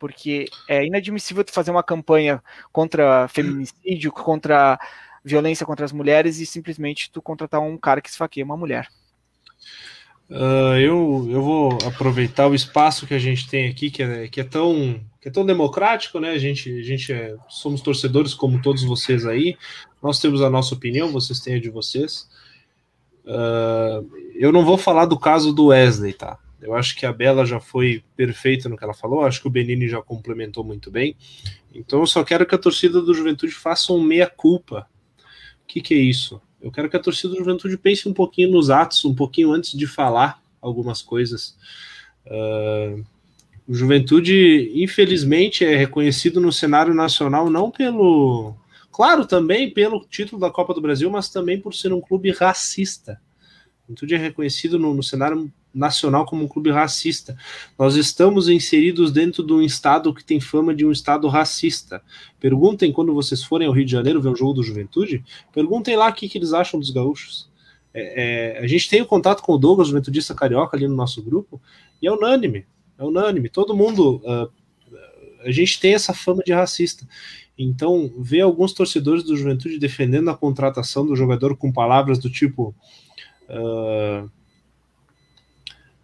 Porque é inadmissível tu fazer uma campanha contra feminicídio, contra violência contra as mulheres e simplesmente tu contratar um cara que esfaqueia uma mulher. Uh, eu, eu vou aproveitar o espaço que a gente tem aqui, que é, que é, tão, que é tão democrático, né? A gente, a gente é, somos torcedores como todos vocês aí. Nós temos a nossa opinião, vocês têm a de vocês. Uh, eu não vou falar do caso do Wesley, tá? Eu acho que a Bela já foi perfeita no que ela falou, acho que o Benini já complementou muito bem. Então eu só quero que a torcida do Juventude faça um meia-culpa. O que, que é isso? Eu quero que a torcida do Juventude pense um pouquinho nos atos, um pouquinho antes de falar algumas coisas. Uh, o Juventude, infelizmente, é reconhecido no cenário nacional não pelo. Claro, também pelo título da Copa do Brasil, mas também por ser um clube racista. O Juventude é reconhecido no, no cenário nacional como um clube racista. Nós estamos inseridos dentro de um estado que tem fama de um estado racista. Perguntem quando vocês forem ao Rio de Janeiro ver um jogo do Juventude, perguntem lá o que, que eles acham dos gaúchos. É, é, a gente tem o um contato com o Douglas, Juventudista Carioca, ali no nosso grupo, e é unânime, é unânime. Todo mundo, uh, a gente tem essa fama de racista. Então, ver alguns torcedores do Juventude defendendo a contratação do jogador com palavras do tipo. Uh,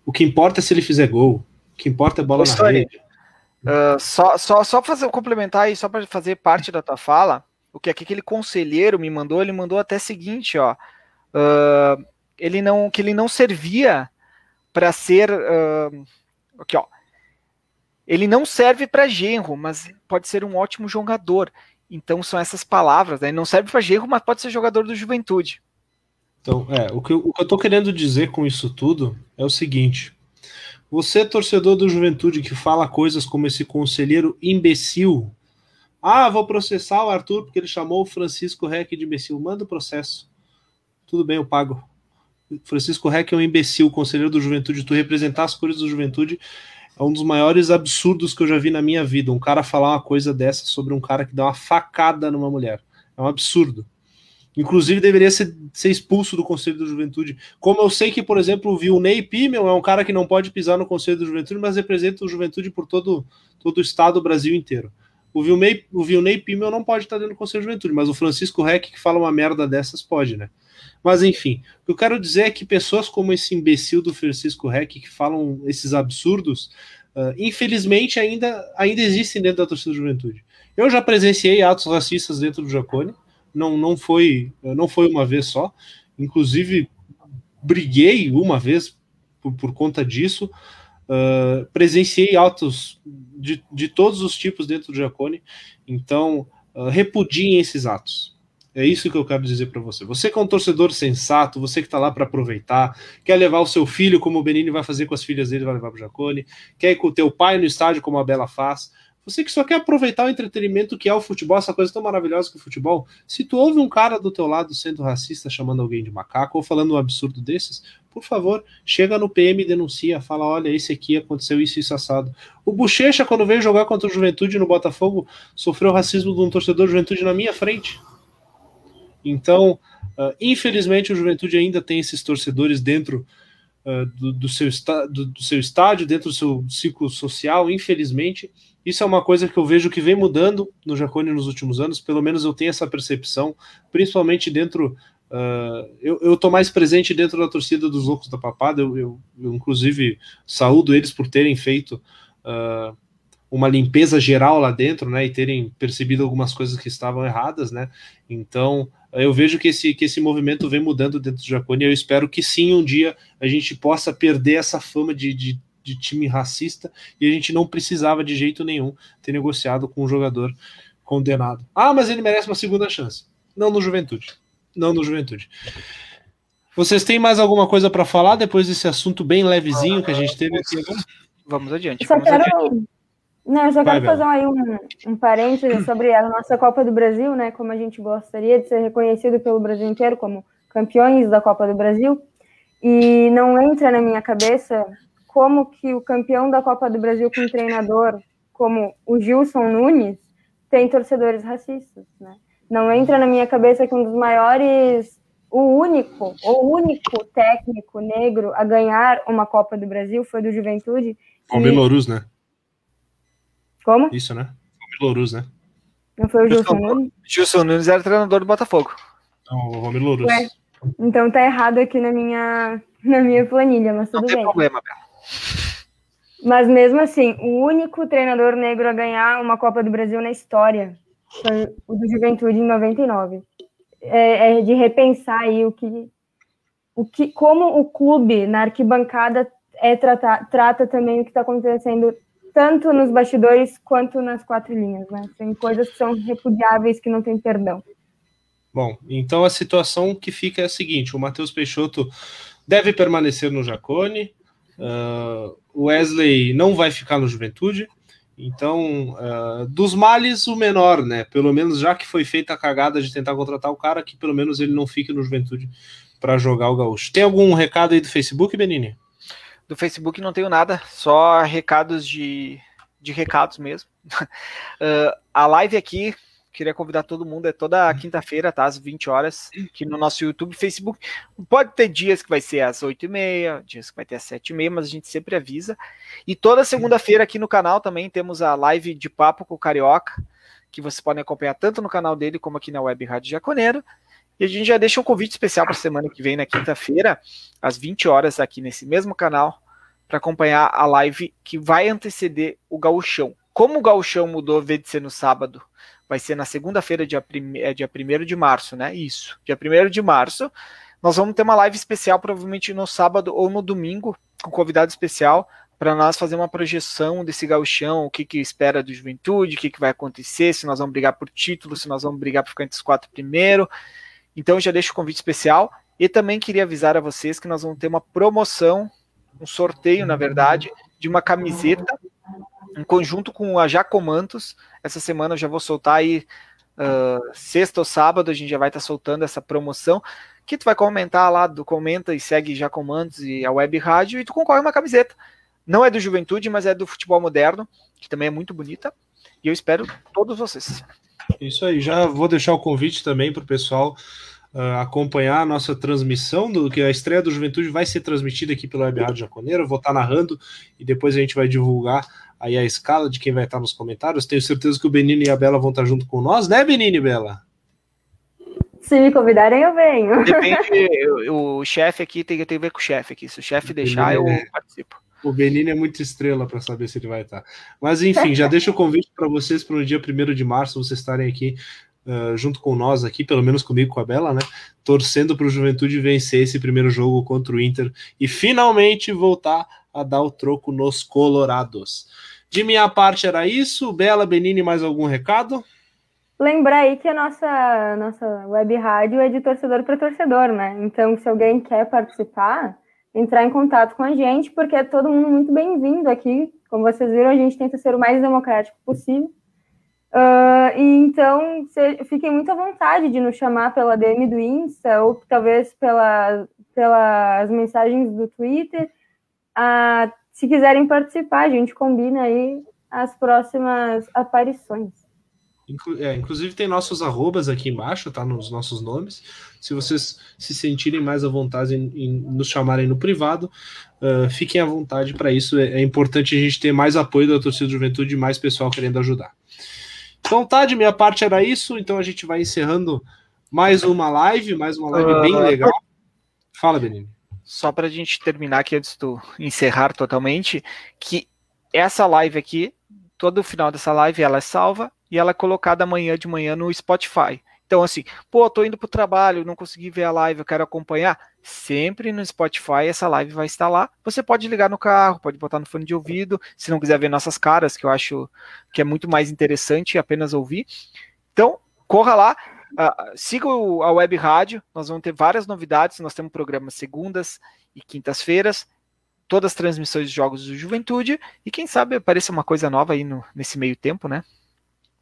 o que importa é se ele fizer gol. O que importa é bola Ô, na rede. Uh, só só, só fazer complementar aí, só para fazer parte da tua fala, o que aquele conselheiro me mandou, ele mandou até o seguinte, ó. Uh, ele não que ele não servia para ser uh, aqui, ó. Ele não serve para genro, mas pode ser um ótimo jogador. Então são essas palavras, né? Ele não serve para genro, mas pode ser jogador do Juventude. Então, é, o que, eu, o que eu tô querendo dizer com isso tudo é o seguinte: você, torcedor do Juventude, que fala coisas como esse conselheiro imbecil. Ah, vou processar o Arthur porque ele chamou o Francisco Reck de imbecil. Manda o processo. Tudo bem, eu pago. Francisco Reck é um imbecil, conselheiro do Juventude. Tu representar as cores do Juventude é um dos maiores absurdos que eu já vi na minha vida. Um cara falar uma coisa dessa sobre um cara que dá uma facada numa mulher. É um absurdo. Inclusive, deveria ser, ser, expulso do Conselho da Juventude. Como eu sei que, por exemplo, o Vilney Pimmel é um cara que não pode pisar no Conselho da Juventude, mas representa o Juventude por todo, todo o estado, o Brasil inteiro. O Vilney, o Vilney Pimmel não pode estar dentro do Conselho da Juventude, mas o Francisco Reck, que fala uma merda dessas, pode, né? Mas enfim, o que eu quero dizer é que pessoas como esse imbecil do Francisco Reck, que falam esses absurdos, uh, infelizmente ainda, ainda existem dentro da torcida da juventude. Eu já presenciei atos racistas dentro do Jacone, não, não foi não foi uma vez só. Inclusive, briguei uma vez por, por conta disso. Uh, presenciei atos de, de todos os tipos dentro do Jacone, então uh, repudiem esses atos. É isso que eu quero dizer para você. Você que é um torcedor sensato, você que está lá para aproveitar, quer levar o seu filho, como o Benini vai fazer com as filhas dele, vai levar para o Jacone, quer ir com o teu pai no estádio, como a Bela faz, você que só quer aproveitar o entretenimento que é o futebol, essa coisa tão maravilhosa que é o futebol, se tu ouve um cara do teu lado sendo racista, chamando alguém de macaco ou falando um absurdo desses, por favor, chega no PM e denuncia, fala, olha, esse aqui aconteceu isso, isso assado. O Bochecha, quando veio jogar contra o Juventude no Botafogo, sofreu racismo de um torcedor de Juventude na minha frente. Então, uh, infelizmente, o Juventude ainda tem esses torcedores dentro uh, do, do, seu do, do seu estádio, dentro do seu ciclo social, infelizmente, isso é uma coisa que eu vejo que vem mudando no Jacone nos últimos anos, pelo menos eu tenho essa percepção, principalmente dentro. Uh, eu estou mais presente dentro da torcida dos Loucos da Papada, eu, eu, eu inclusive saúdo eles por terem feito uh, uma limpeza geral lá dentro, né, e terem percebido algumas coisas que estavam erradas, né, então eu vejo que esse, que esse movimento vem mudando dentro do Jacone e eu espero que sim, um dia a gente possa perder essa fama de, de de time racista e a gente não precisava de jeito nenhum ter negociado com um jogador condenado. Ah, mas ele merece uma segunda chance. Não no Juventude. Não no Juventude. Vocês têm mais alguma coisa para falar depois desse assunto bem levezinho que a gente teve aqui Vamos adiante. Eu só vamos quero, adiante. Não, eu só quero fazer aí um, um parênteses sobre a nossa Copa do Brasil, né? Como a gente gostaria de ser reconhecido pelo Brasil inteiro como campeões da Copa do Brasil. E não entra na minha cabeça como que o campeão da Copa do Brasil com um treinador como o Gilson Nunes tem torcedores racistas, né? Não entra na minha cabeça que um dos maiores, o único, o único técnico negro a ganhar uma Copa do Brasil foi do Juventude. Romero e... Louruz, né? Como? Isso, né? Romero Louruz, né? Não foi o Gilson Nunes? Gilson Nunes era treinador do Botafogo. Não, o Romero. Então tá errado aqui na minha, na minha planilha, mas tudo Não tem bem. problema, Bela. Mas mesmo assim, o único treinador negro a ganhar uma Copa do Brasil na história foi o do Juventude em 99. É, é de repensar aí o que, o que, como o clube na arquibancada é tratar, trata também o que está acontecendo tanto nos bastidores quanto nas quatro linhas, né? Tem coisas que são repudiáveis que não tem perdão. Bom, então a situação que fica é a seguinte: o Matheus Peixoto deve permanecer no Jacone, uh, o Wesley não vai ficar no Juventude. Então, uh, dos males, o menor, né? Pelo menos já que foi feita a cagada de tentar contratar o cara, que pelo menos ele não fique no Juventude para jogar o Gaúcho. Tem algum recado aí do Facebook, Benini? Do Facebook não tenho nada, só recados de, de recados mesmo. Uh, a live aqui, queria convidar todo mundo, é toda quinta-feira, tá? Às 20 horas, aqui no nosso YouTube Facebook. Pode ter dias que vai ser às 8h30, dias que vai ter às 7h30, mas a gente sempre avisa. E toda segunda-feira aqui no canal também temos a live de papo com o Carioca, que vocês podem acompanhar tanto no canal dele como aqui na Web Rádio Jaconeiro. E a gente já deixa um convite especial para a semana que vem, na quinta-feira, às 20 horas, aqui nesse mesmo canal, para acompanhar a live que vai anteceder o gauchão. Como o gauchão mudou, vez de ser no sábado, vai ser na segunda-feira, dia, prime... é dia 1 de março, né? Isso, dia 1 de março. Nós vamos ter uma live especial, provavelmente no sábado ou no domingo, com convidado especial, para nós fazer uma projeção desse gauchão, o que, que espera do Juventude, o que, que vai acontecer, se nós vamos brigar por título, se nós vamos brigar por ficar entre os quatro primeiro. Então já deixo o convite especial. E também queria avisar a vocês que nós vamos ter uma promoção, um sorteio, na verdade, de uma camiseta em conjunto com a Jacomantos. Essa semana eu já vou soltar aí, uh, sexta ou sábado, a gente já vai estar tá soltando essa promoção. Que tu vai comentar lá, do comenta e segue Jacomantos e a Web Rádio, e tu concorre uma camiseta. Não é do Juventude, mas é do futebol moderno, que também é muito bonita. E eu espero todos vocês. Isso aí, já vou deixar o convite também para o pessoal uh, acompanhar a nossa transmissão, do que a estreia do Juventude vai ser transmitida aqui pelo Web Rádio Jaconeiro, eu vou estar narrando e depois a gente vai divulgar aí a escala de quem vai estar nos comentários. Tenho certeza que o Benini e a Bela vão estar junto com nós, né, Benini e Bela? Se me convidarem, eu venho. Depende, o, o chefe aqui tem, tem a ver com o chefe aqui. Se o chefe deixar, eu é... participo. O Benini é muito estrela para saber se ele vai estar. Mas enfim, já deixo o convite para vocês para o dia 1 de março vocês estarem aqui uh, junto com nós aqui, pelo menos comigo com a Bela, né? Torcendo para o Juventude vencer esse primeiro jogo contra o Inter e finalmente voltar a dar o troco nos Colorados. De minha parte era isso. Bela, Benini, mais algum recado? Lembrar aí que a nossa, nossa web rádio é de torcedor para torcedor, né? Então, se alguém quer participar, entrar em contato com a gente, porque é todo mundo muito bem-vindo aqui. Como vocês viram, a gente tenta ser o mais democrático possível. Uh, e então, se, fiquem muito à vontade de nos chamar pela DM do Insta ou talvez pela, pelas mensagens do Twitter. Uh, se quiserem participar, a gente combina aí as próximas aparições. É, inclusive tem nossos arrobas aqui embaixo, tá? Nos nossos nomes. Se vocês se sentirem mais à vontade em, em nos chamarem no privado, uh, fiquem à vontade para isso. É, é, importante a gente ter mais apoio da torcida de juventude e mais pessoal querendo ajudar. Então tá, de minha parte era isso. Então a gente vai encerrando mais uma live, mais uma live uh, bem legal. Fala, Benini. Só para a gente terminar aqui antes de encerrar totalmente, que essa live aqui, todo o final dessa live, ela é salva e ela é colocada amanhã de manhã no Spotify. Então, assim, pô, tô indo pro trabalho, não consegui ver a live, eu quero acompanhar. Sempre no Spotify essa live vai estar lá. Você pode ligar no carro, pode botar no fone de ouvido, se não quiser ver nossas caras, que eu acho que é muito mais interessante apenas ouvir. Então, corra lá, uh, siga a web rádio, nós vamos ter várias novidades. Nós temos programas segundas e quintas-feiras, todas as transmissões de jogos do Juventude, e quem sabe apareça uma coisa nova aí no, nesse meio tempo, né?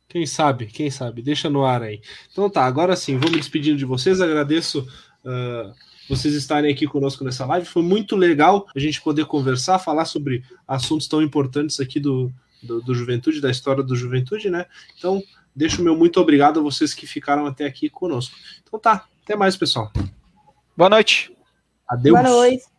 Quem sabe, quem sabe, deixa no ar aí. Então tá, agora sim, vou me despedindo de vocês, agradeço uh, vocês estarem aqui conosco nessa live, foi muito legal a gente poder conversar, falar sobre assuntos tão importantes aqui do, do, do Juventude, da história do Juventude, né? Então, deixo o meu muito obrigado a vocês que ficaram até aqui conosco. Então tá, até mais, pessoal. Boa noite. Adeus. Boa noite.